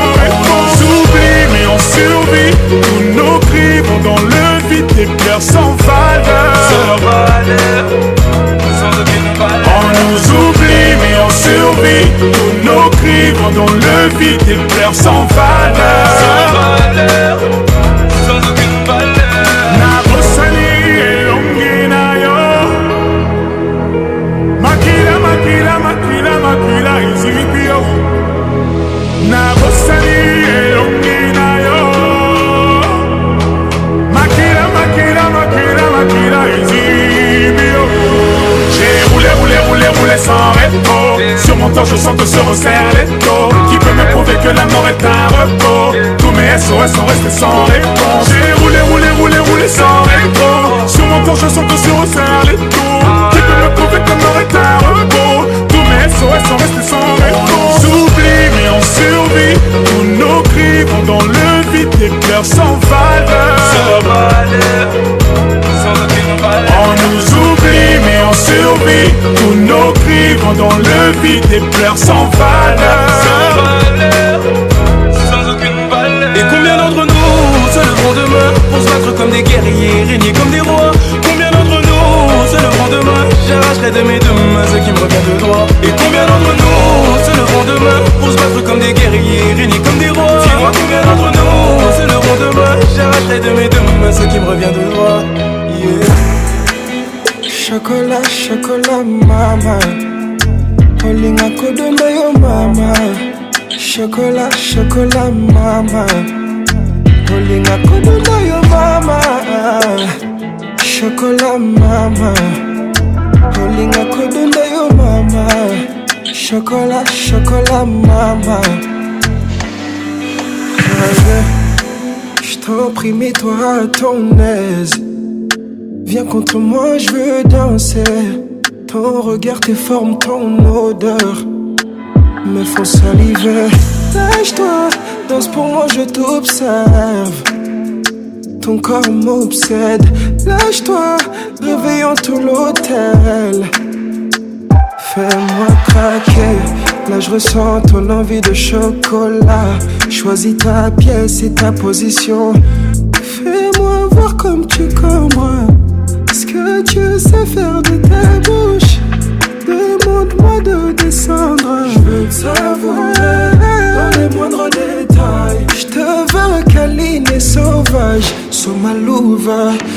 oublie mais on survit. Tous nos cris vont dans le vide, des pierres sans valeur. Sans valeur. On nous oublie, mais on survit. Tous nos cris vont dans le vide, et pleurs sans valeur. Sans valeur. Sans sans Sur mon temps je sens que se resserre les taux Qui peut me prouver que la mort est un repos Tous mes SOS sont restés sans réponse J'ai roulé, roulé, roulé, roulé sans rétro Sur mon temps je sens que se resserre les taux Qui peut me prouver que la mort est un repos Tous mes SOS sont restés sans réponse J'oublie mais on survit Tous nos cris vont dans le vide Des pleurs sans valeur Sans valeur on nous oublie mais on survit crie pendant le vide des pleurs sans valeur. Sans aucune valeur. Et combien d'entre nous se leveront demain pour se battre comme des guerriers, régner comme des rois Combien d'entre nous se leveront demain J'arracherai de mes deux mains ce qui me revient de droit. Et combien d'entre nous se leveront demain pour se battre comme des guerriers, régner comme des rois Dis-moi combien d'entre nous se leveront demain J'arracherai de mes deux mains ce qui me revient de droit. Chocolat, chocolat, mama Olinga kodomba yo mama Chocolat, chocolat, mama Olinga kodomba yo mama Chocolat, mama Olinga de yo mama Chocolat, chocolat, mama Je t'en prie, mets-toi à ton aise Viens contre moi, je veux danser. Ton regard, tes formes, ton odeur me font saliver. Lâche-toi, danse pour moi, je t'observe. Ton corps m'obsède. Lâche-toi, réveillant tout l'hôtel. Fais-moi craquer. Là, je ressens ton envie de chocolat. Choisis ta pièce et ta position. Fais-moi voir comme tu moi. Je sais faire de ta bouche. Demande-moi de descendre. Je veux savoir dans les moindres détails. Je te veux câline et sauvage. Sois ma louve,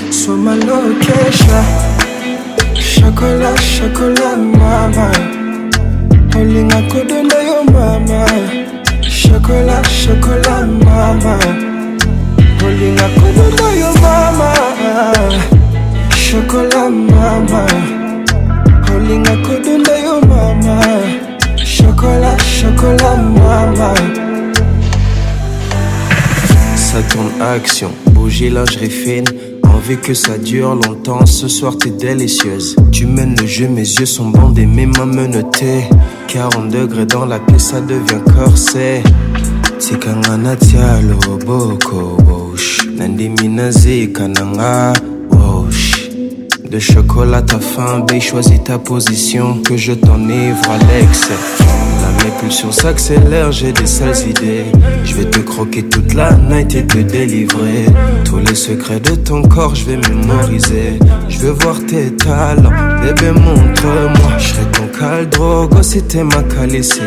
sois ma location. Chocolat, chocolat, mama. Olinga kodonda yo mama. Chocolat, chocolat, mama. Olinga de yo mama. Chocolat mama Chocolat mama Chocolat, chocolat mama Ça tourne action, bougie lingerie fine Envie que ça dure longtemps, ce soir t'es délicieuse Tu mènes le jeu, mes yeux sont bandés, mes mains menottées 40 degrés dans la pièce, ça devient corset C'est a tialo boko bosh Nandi kananga. De chocolat à faim, bé, choisis ta position. Que je t'enivre à l'excès. La pulsions s'accélère, j'ai des sales idées. Je vais te croquer toute la night et te délivrer. Tous les secrets de ton corps, je vais mémoriser. Je veux voir tes talents, bébé, montre-moi. Je serai ton caldrogo si t'es ma calissée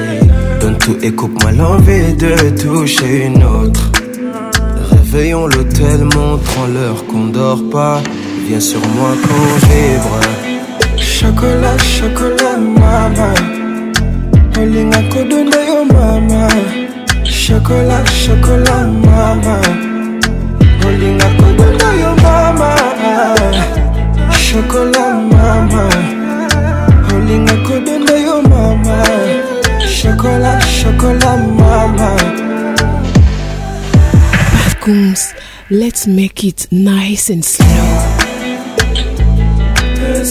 Donne tout et coupe-moi l'envie de toucher une autre. Réveillons l'hôtel, montrons l'heure qu'on dort pas. Bien sur moi quand vibre Chocolat, chocolat, mama olingako donda yo mama Chocolat, chocolat, mama olingako donda yo mama Chocolat, mama olingako donda yo mama Chocolat, chocolat, mama Let's make it nice and slow. Eh,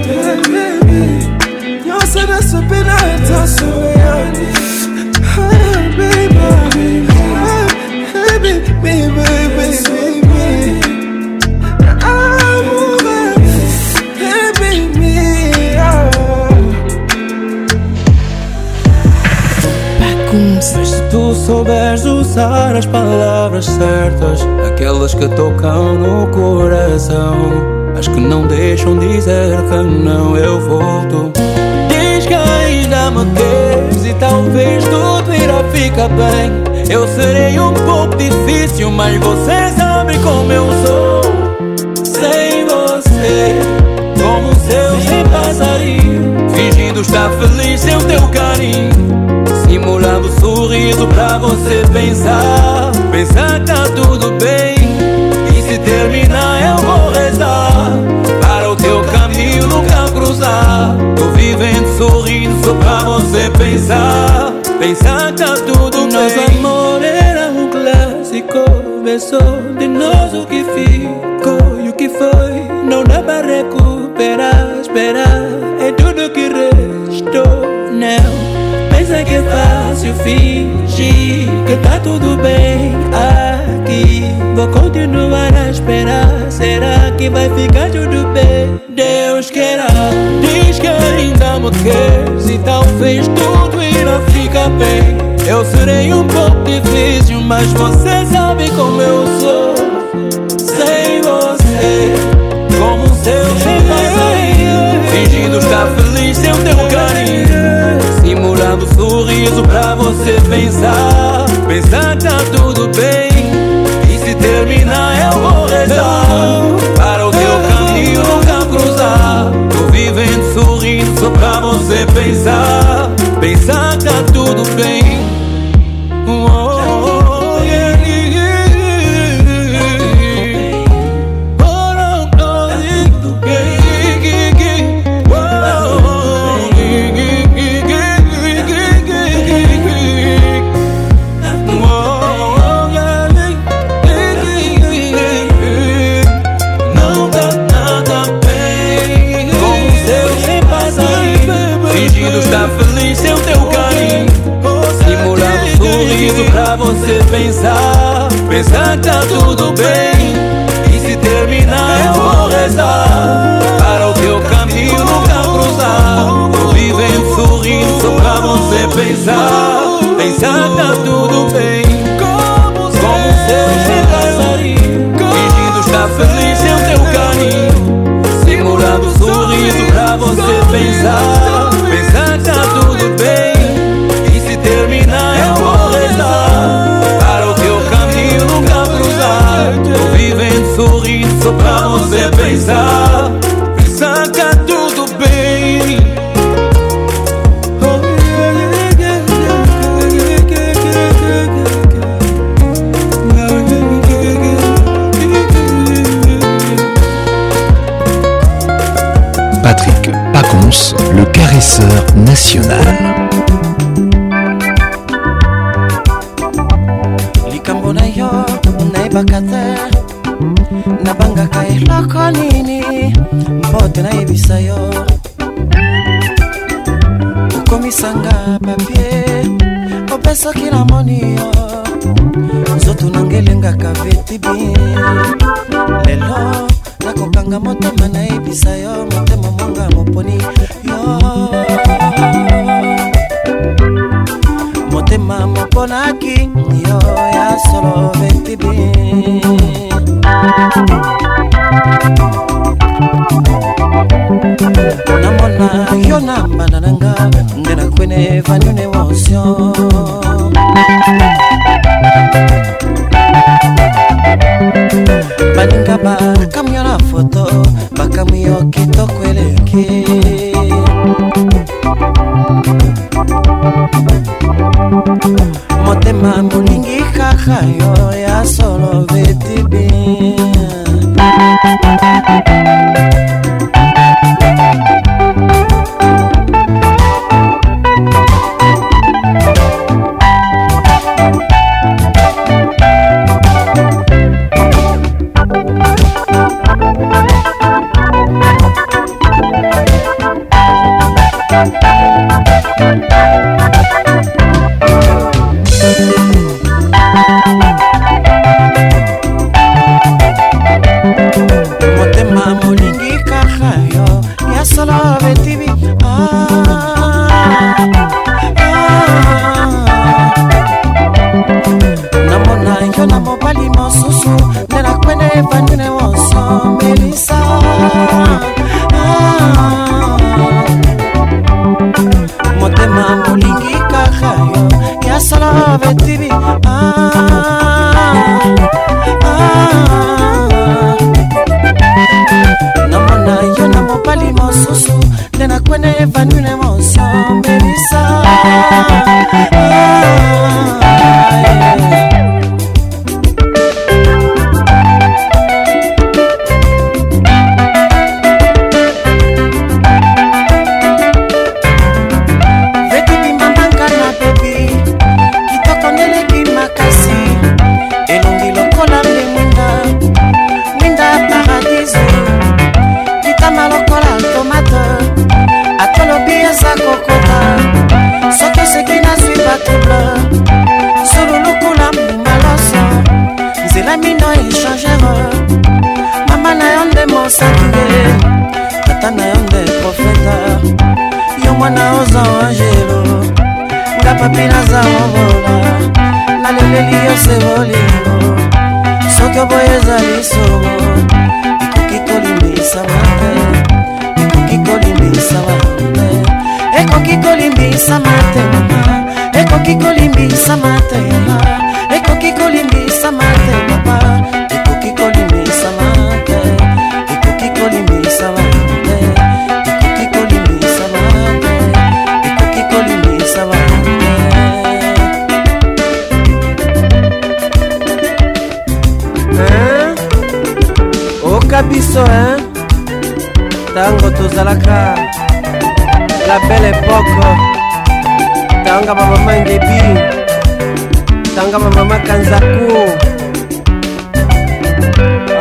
eh, eh, nyonso nasopena etasoe as palavras certas, aquelas que tocam no coração, as que não deixam dizer que não eu volto. Diz que ainda me queres e talvez tudo irá ficar bem. Eu serei um pouco difícil, mas você sabe como eu sou. Sem você, como um céu sem passarinho, fingindo estar feliz sem o teu carinho, simulando sua sorriso pra você pensar. Pensar que tá tudo bem. E se terminar, eu vou rezar. Para o teu caminho nunca cruzar. Tô vivendo sorrindo só pra você pensar. Pensar que tá tudo bem. Nosso amor era um clássico. Começou de nós o que ficou e o que foi. Não dá pra recuperar. Esperar é tudo que restou. Não é que é fácil fingir que tá tudo bem aqui. Vou continuar a esperar. Será que vai ficar tudo bem? Deus queira, diz que ainda me queres. Então talvez tudo e não fica bem. Eu serei um pouco difícil, mas você sabe como eu sou. Sem você, como um seu, fingindo estar feliz sem o teu carinho e sorriso pra você pensar. Pensar tá tudo bem.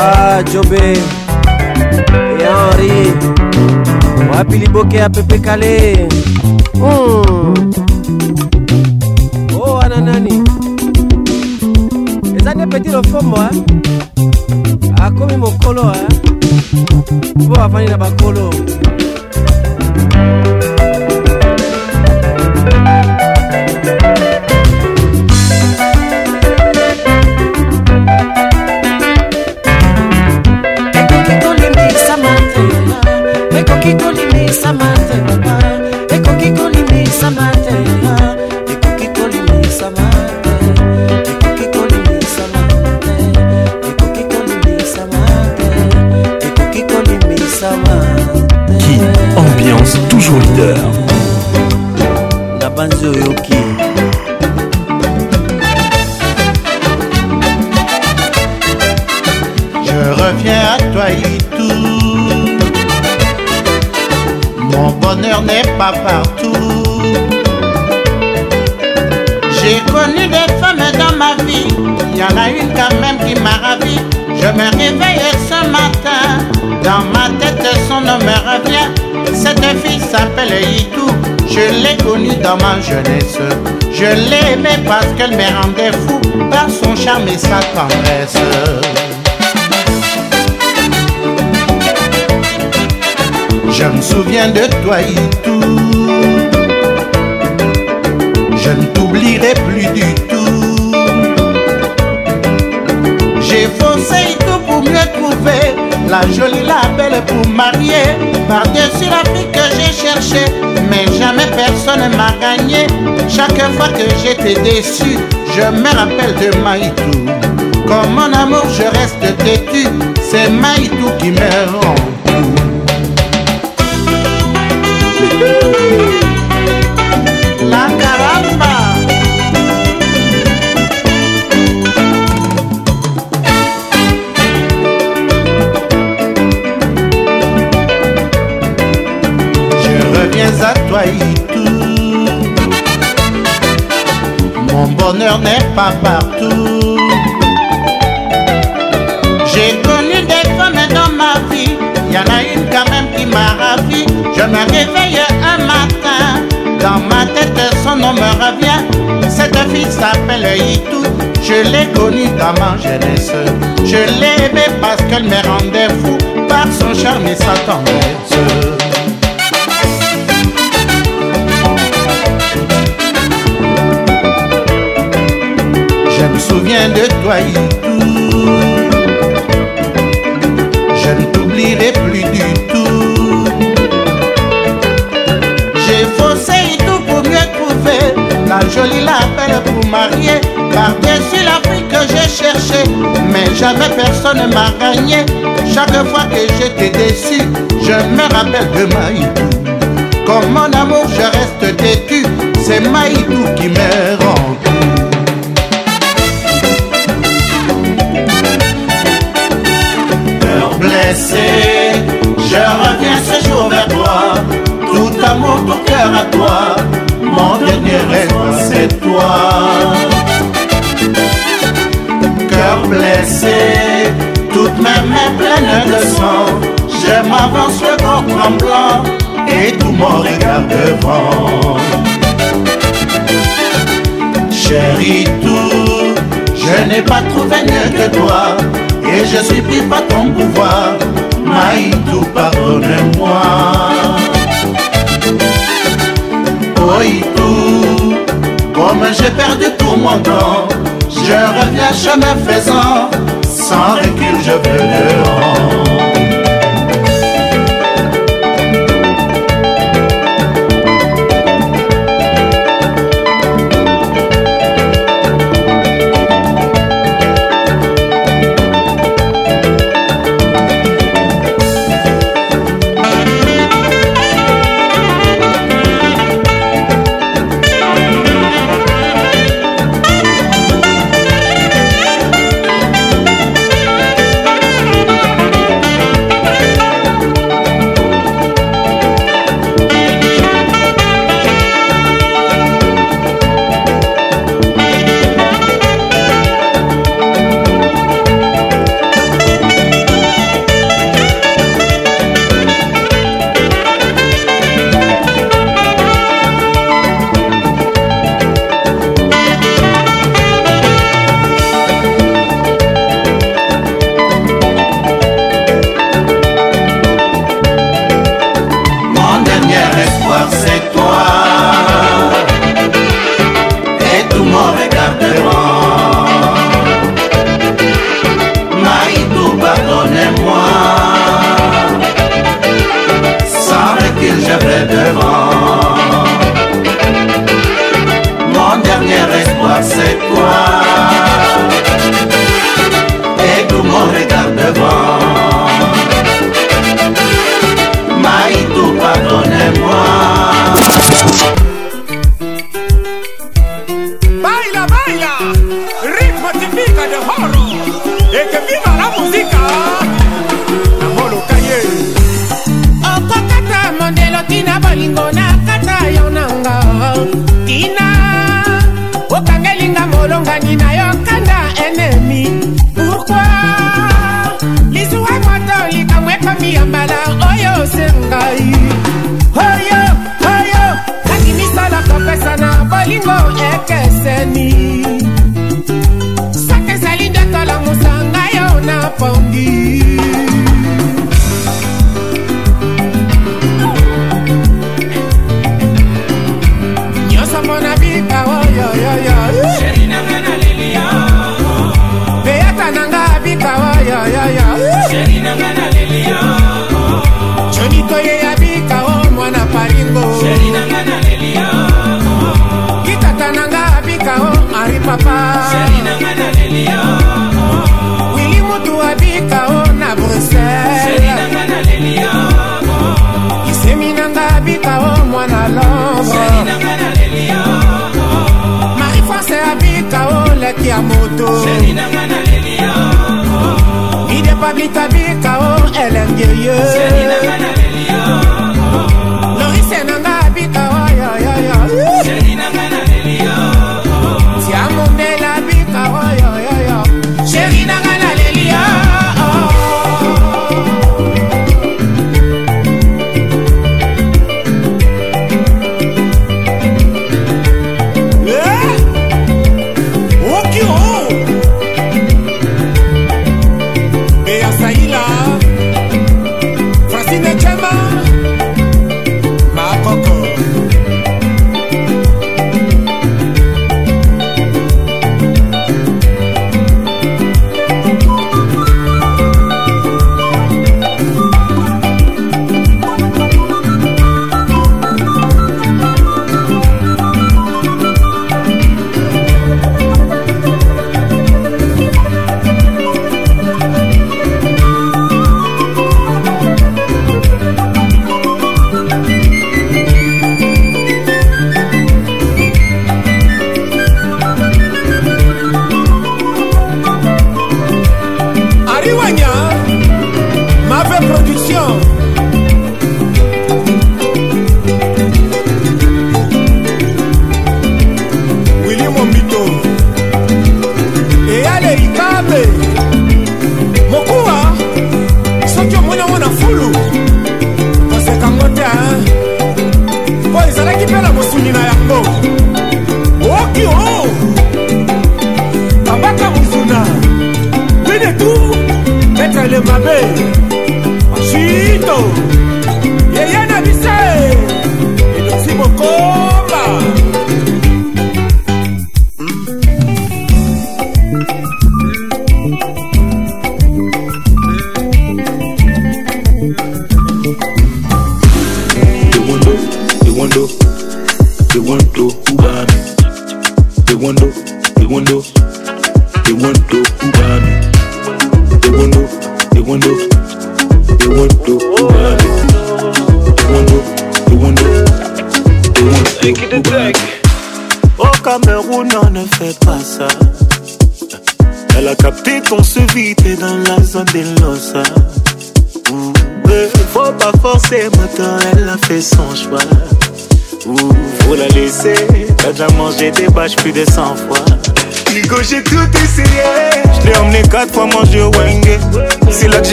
ah, jobe e henri wapi liboke ya pepe kale mm. oh ana nani eza nde peti lofomo eh? akomi mokolo eh? po avandi na bakolo pas partout. J'ai connu des femmes dans ma vie, il y en a une quand même qui m'a ravi. Je me réveille ce matin, dans ma tête son nom me revient. Cette fille s'appelle Itou, je l'ai connue dans ma jeunesse. Je l'aimais parce qu'elle me rendait fou par son charme et sa tendresse. Je me souviens de toi, Itou je ne t'oublierai plus du tout. J'ai foncé tout pour mieux trouver la jolie, la belle pour marier. Par-dessus la vie que j'ai cherché, mais jamais personne ne m'a gagné. Chaque fois que j'étais déçu, je me rappelle de Maïtou. Comme mon amour, je reste têtu. C'est Maïtou qui me rend. n'est pas partout. J'ai connu des femmes dans ma vie, il y en a une quand même qui m'a ravi. Je me réveille un matin, dans ma tête son nom me revient. Cette fille s'appelle Itou, je l'ai connue dans ma jeunesse. Je l'ai aimée parce qu'elle me rendait fou, par son charme et sa tendresse. souviens de toi tout. Je ne t'oublierai plus du tout. J'ai faussé tout pour mieux trouver la jolie lapelle pour marier. Car dessus la fille que j'ai cherchée, mais jamais personne ne m'a gagné. Chaque fois que j'étais déçu, je me rappelle de Itou Comme mon amour, je reste têtu, c'est Itou qui me rend Je reviens ce jour vers toi, tout amour, pour cœur à toi. Mon dernier rêve, c'est toi. Cœur blessé, toute ma main pleine de sang. Je m'avance le corps tremblant et tout mon regard devant. Chérie, tout, je n'ai pas trouvé mieux que toi. Et je supplie pas ton pouvoir Maïtou pardonne-moi Oïtou Comme j'ai perdu tout mon temps Je reviens chemin faisant Sans recul je veux le rendre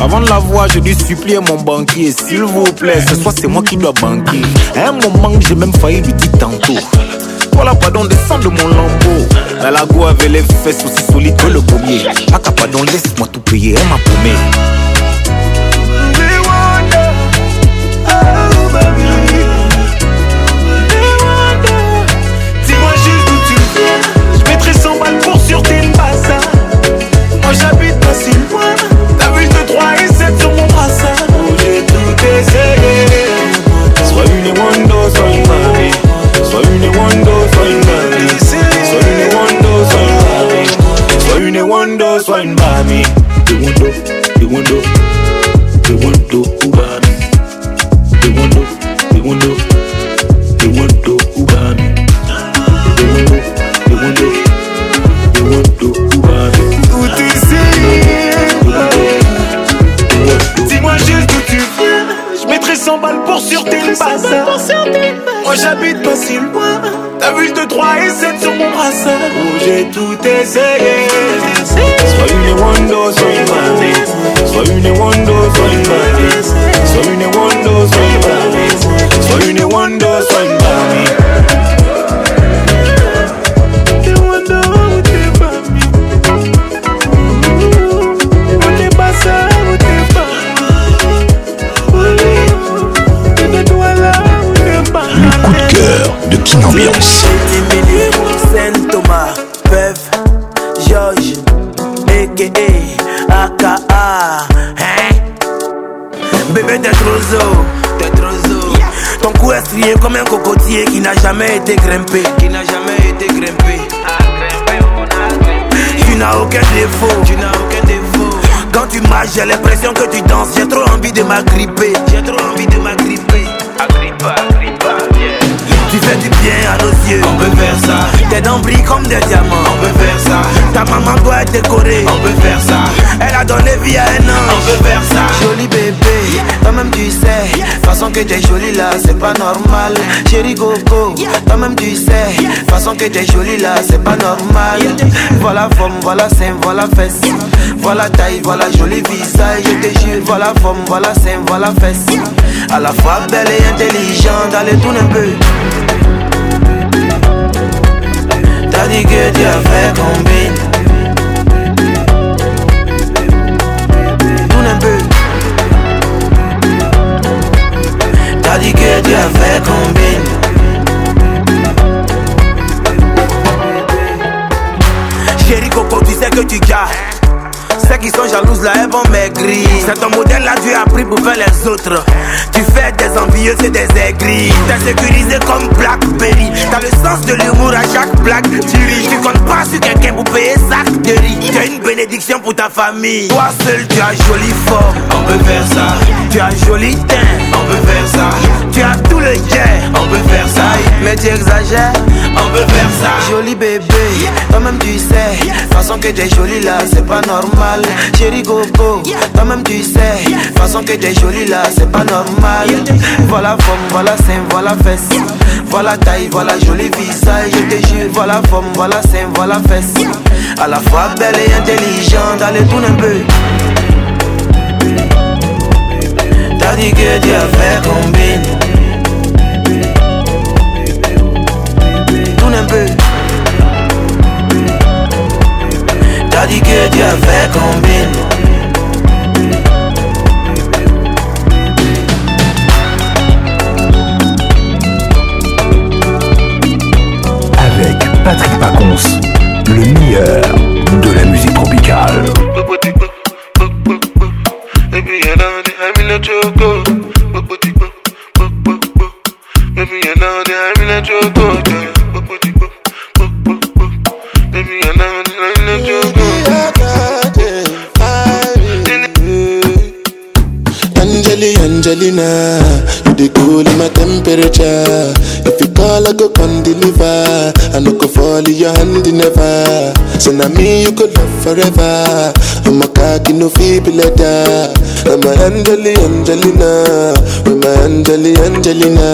Avant de la voir, j'ai dû supplier mon banquier, s'il vous plaît, ce soir c'est moi qui dois banquer. un moment, j'ai même failli lui dire tantôt. Voilà, pardon, descend de mon lambeau. la go avait les fesses aussi solides que le premier. pas pardon, laisse-moi tout payer, elle m'a promis. été grimpé. Qui n'a jamais été grimpé. Ah, tu n'as aucun défaut. Tu n'as aucun défaut. Quand tu marches, j'ai l'impression que tu danses. J'ai trop envie de m'agripper. J'ai trop envie de m'agripper. Tu fais du bien à nos yeux. On peut faire ça. Tes dents brillent comme des diamants. On peut faire ça. Ta maman doit être décorée. On peut faire ça. Elle a donné vie à un ange. On peut faire ça. Joli bébé, toi-même tu sais. façon que t'es jolie là, c'est pas normal. Chérie Coco, toi-même tu sais, façon que t'es jolie là, c'est pas normal. Voilà forme, voilà sein, voilà fesse. Voilà taille, voilà joli visage. Je te jure, voilà forme, voilà sein, voilà fesse. À la fois belle et intelligente, allez tourne un peu. T'as dit que tu as fait combine. T'as dit que tu as fait combine Chérie Coco, tu sais que tu gars C'est qui sont jalouses là, elles vont maigrir. C'est ton modèle là, tu as pris pour faire les autres. Tu fais des envieux, c'est des aigris. T'es sécurisé comme Blackberry. T'as le sens de l'humour à chaque blague. Tu ris, tu comptes pas sur quelqu'un pour payer sac de une bénédiction pour ta famille. Toi seul, tu as joli fort. On peut faire ça. Tu as joli teint on veut faire ça. Tu as tout le jet, on veut faire ça. Mais tu exagères, on veut faire ça. Joli bébé, toi-même tu sais. Façon que t'es jolie là, c'est pas normal. Chérie Gogo, toi-même tu sais. Façon que t'es jolie là, c'est pas normal. Voilà forme, voilà sein, voilà fesse. Voilà taille, voilà joli visage. Je te jure, voilà forme, voilà sein, voilà fesse. À la fois belle et intelligente, allez tout un peu. di che ti avè convinto Tu ne peux T'as dit que Dieu avait combine your hand in ever. So now me you could love forever. I'm a cocky no feeble letter. I'm a Angeli Angelina. I'm a Angeli Angelina.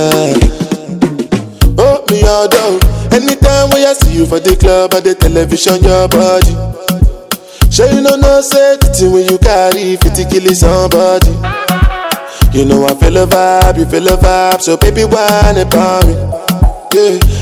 Oh me all down. Anytime when I see you for the club or the television, your body. Sure you know no safety when you carry 50 kill somebody. You know I feel a vibe, you feel a vibe, so baby why not me? Yeah.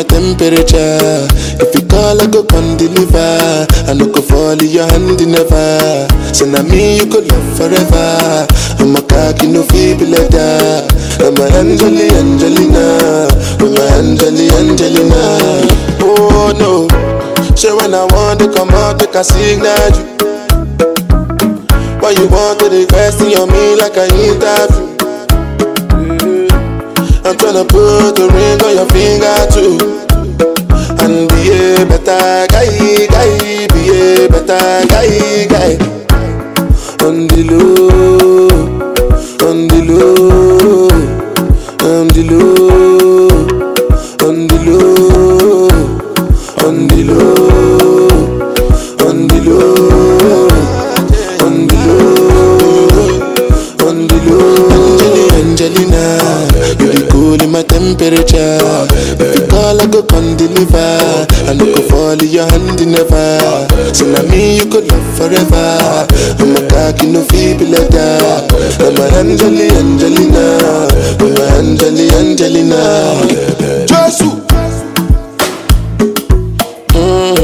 my temperature. If you call, I go come deliver. I no go fall in your hand never. So now me you could love forever. I'm a cocky no feeble letter. I'm a Angeli Angelina. I'm a Angeli Angelina. Oh no. Sure when I want to come out, make a signal you. Why you want to request in your me like I interview? I'm tryna put a ring on your finger too. And be a better guy, guy, be a better guy, guy. On the low. and deliver. I no go fall in your hand never. So now me you could love forever. I'm a in no feeble letter. I'm a Angeli Angelina. I'm a Angeli Angelina. Jesus. Mm,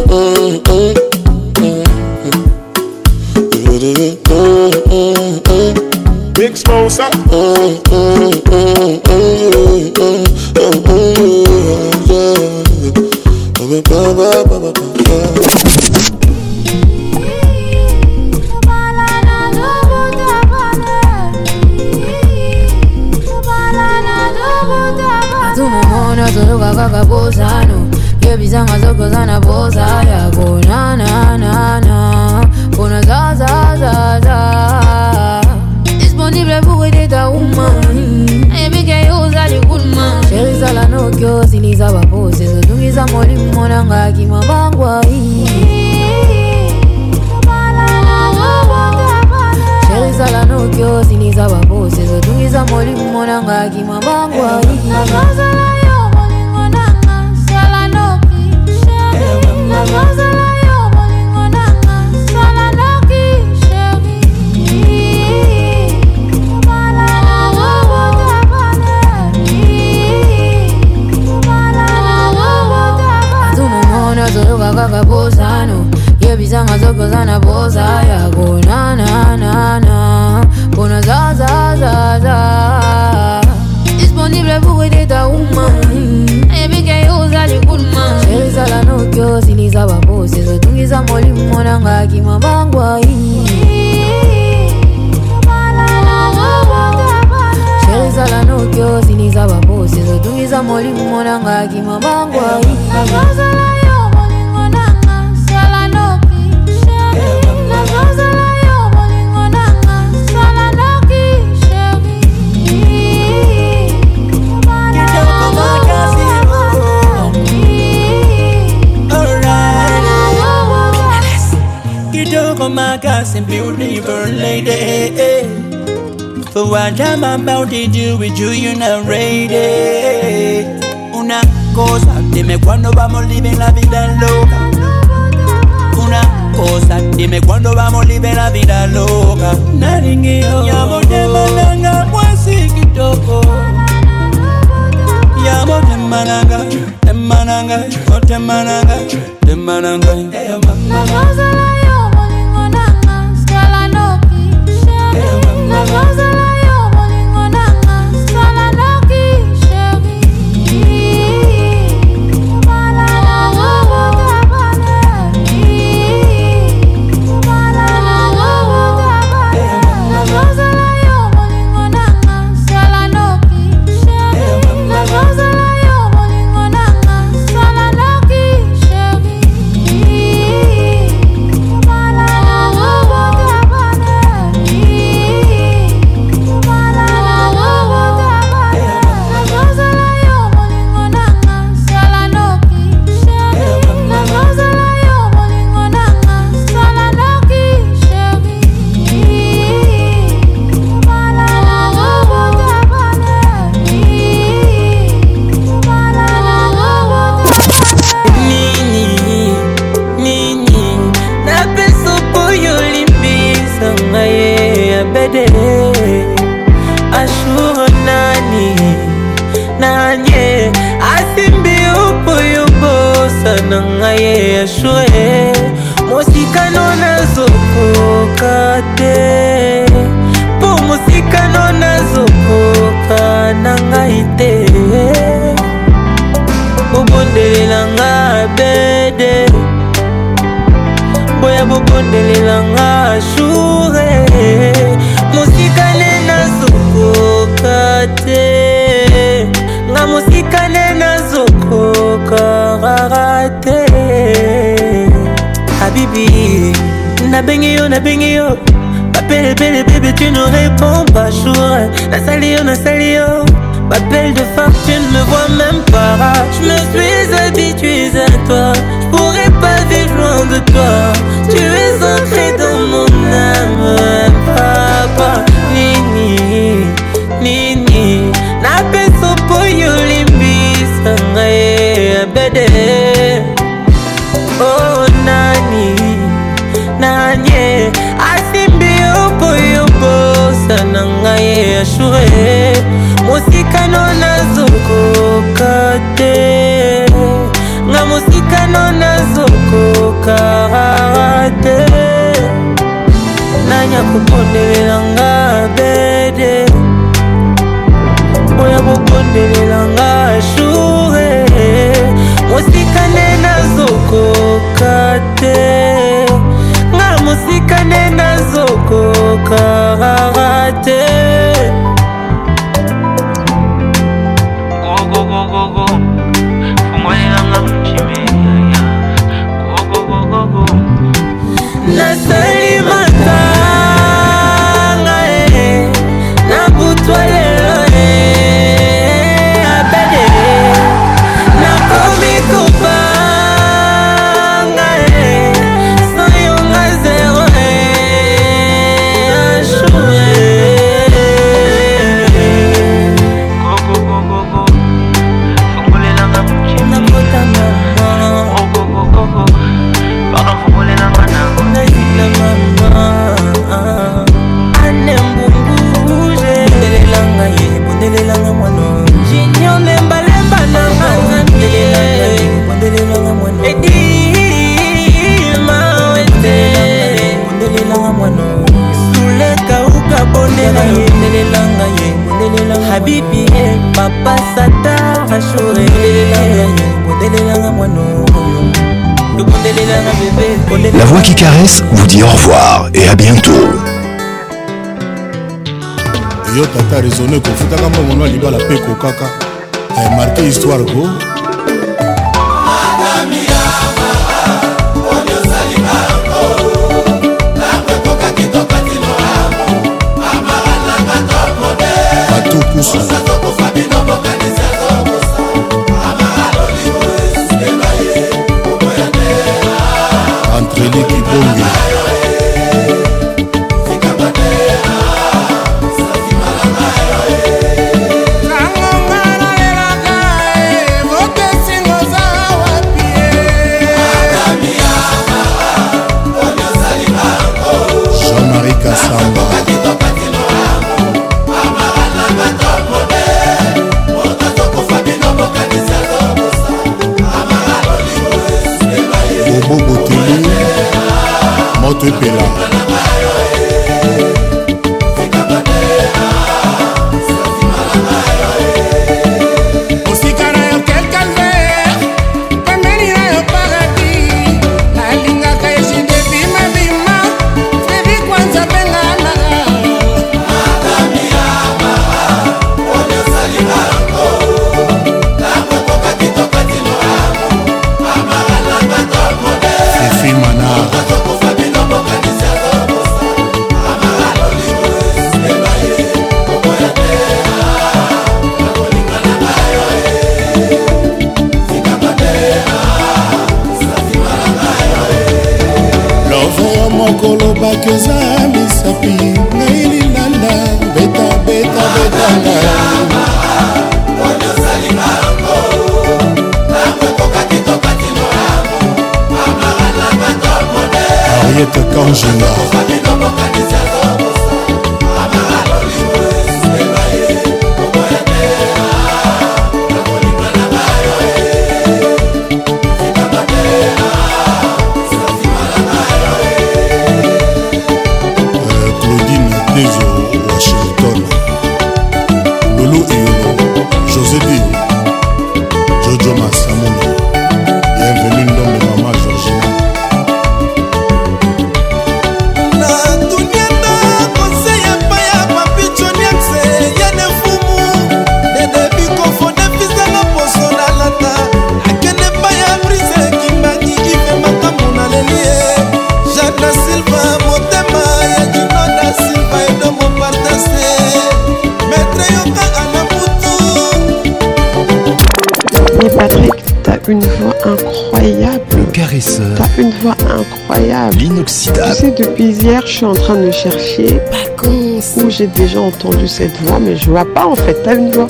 mm, Big Smosa. about they do with you. kokondelela nga bede oya kokondelela nga shure mosikane nazokoka te nga mosikane nazokoka rara te bibi papa satar achoremodelelanga mwano La voix qui caresse vous dit au revoir et à bientôt. yo tata raisonne kofutaka mbongono ya libala mpe kokaka marke histoire ko tokusu antreli kibonge puis hier, je suis en train de chercher où j'ai déjà entendu cette voix, mais je vois pas en fait. T'as une voix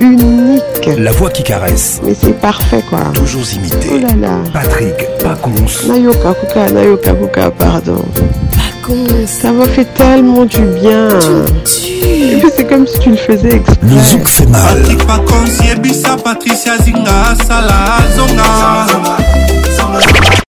unique. La voix qui caresse. Mais c'est parfait quoi. Toujours imité. Oh là là. Patrick Pacons. Nayoka Kuka, Nayoka Kuka, pardon. Pacons. Ça m'a fait tellement du bien. *laughs* c'est comme si tu le faisais exprès. Le zouk fait mal. Patrick Patricia Zinga, Sala,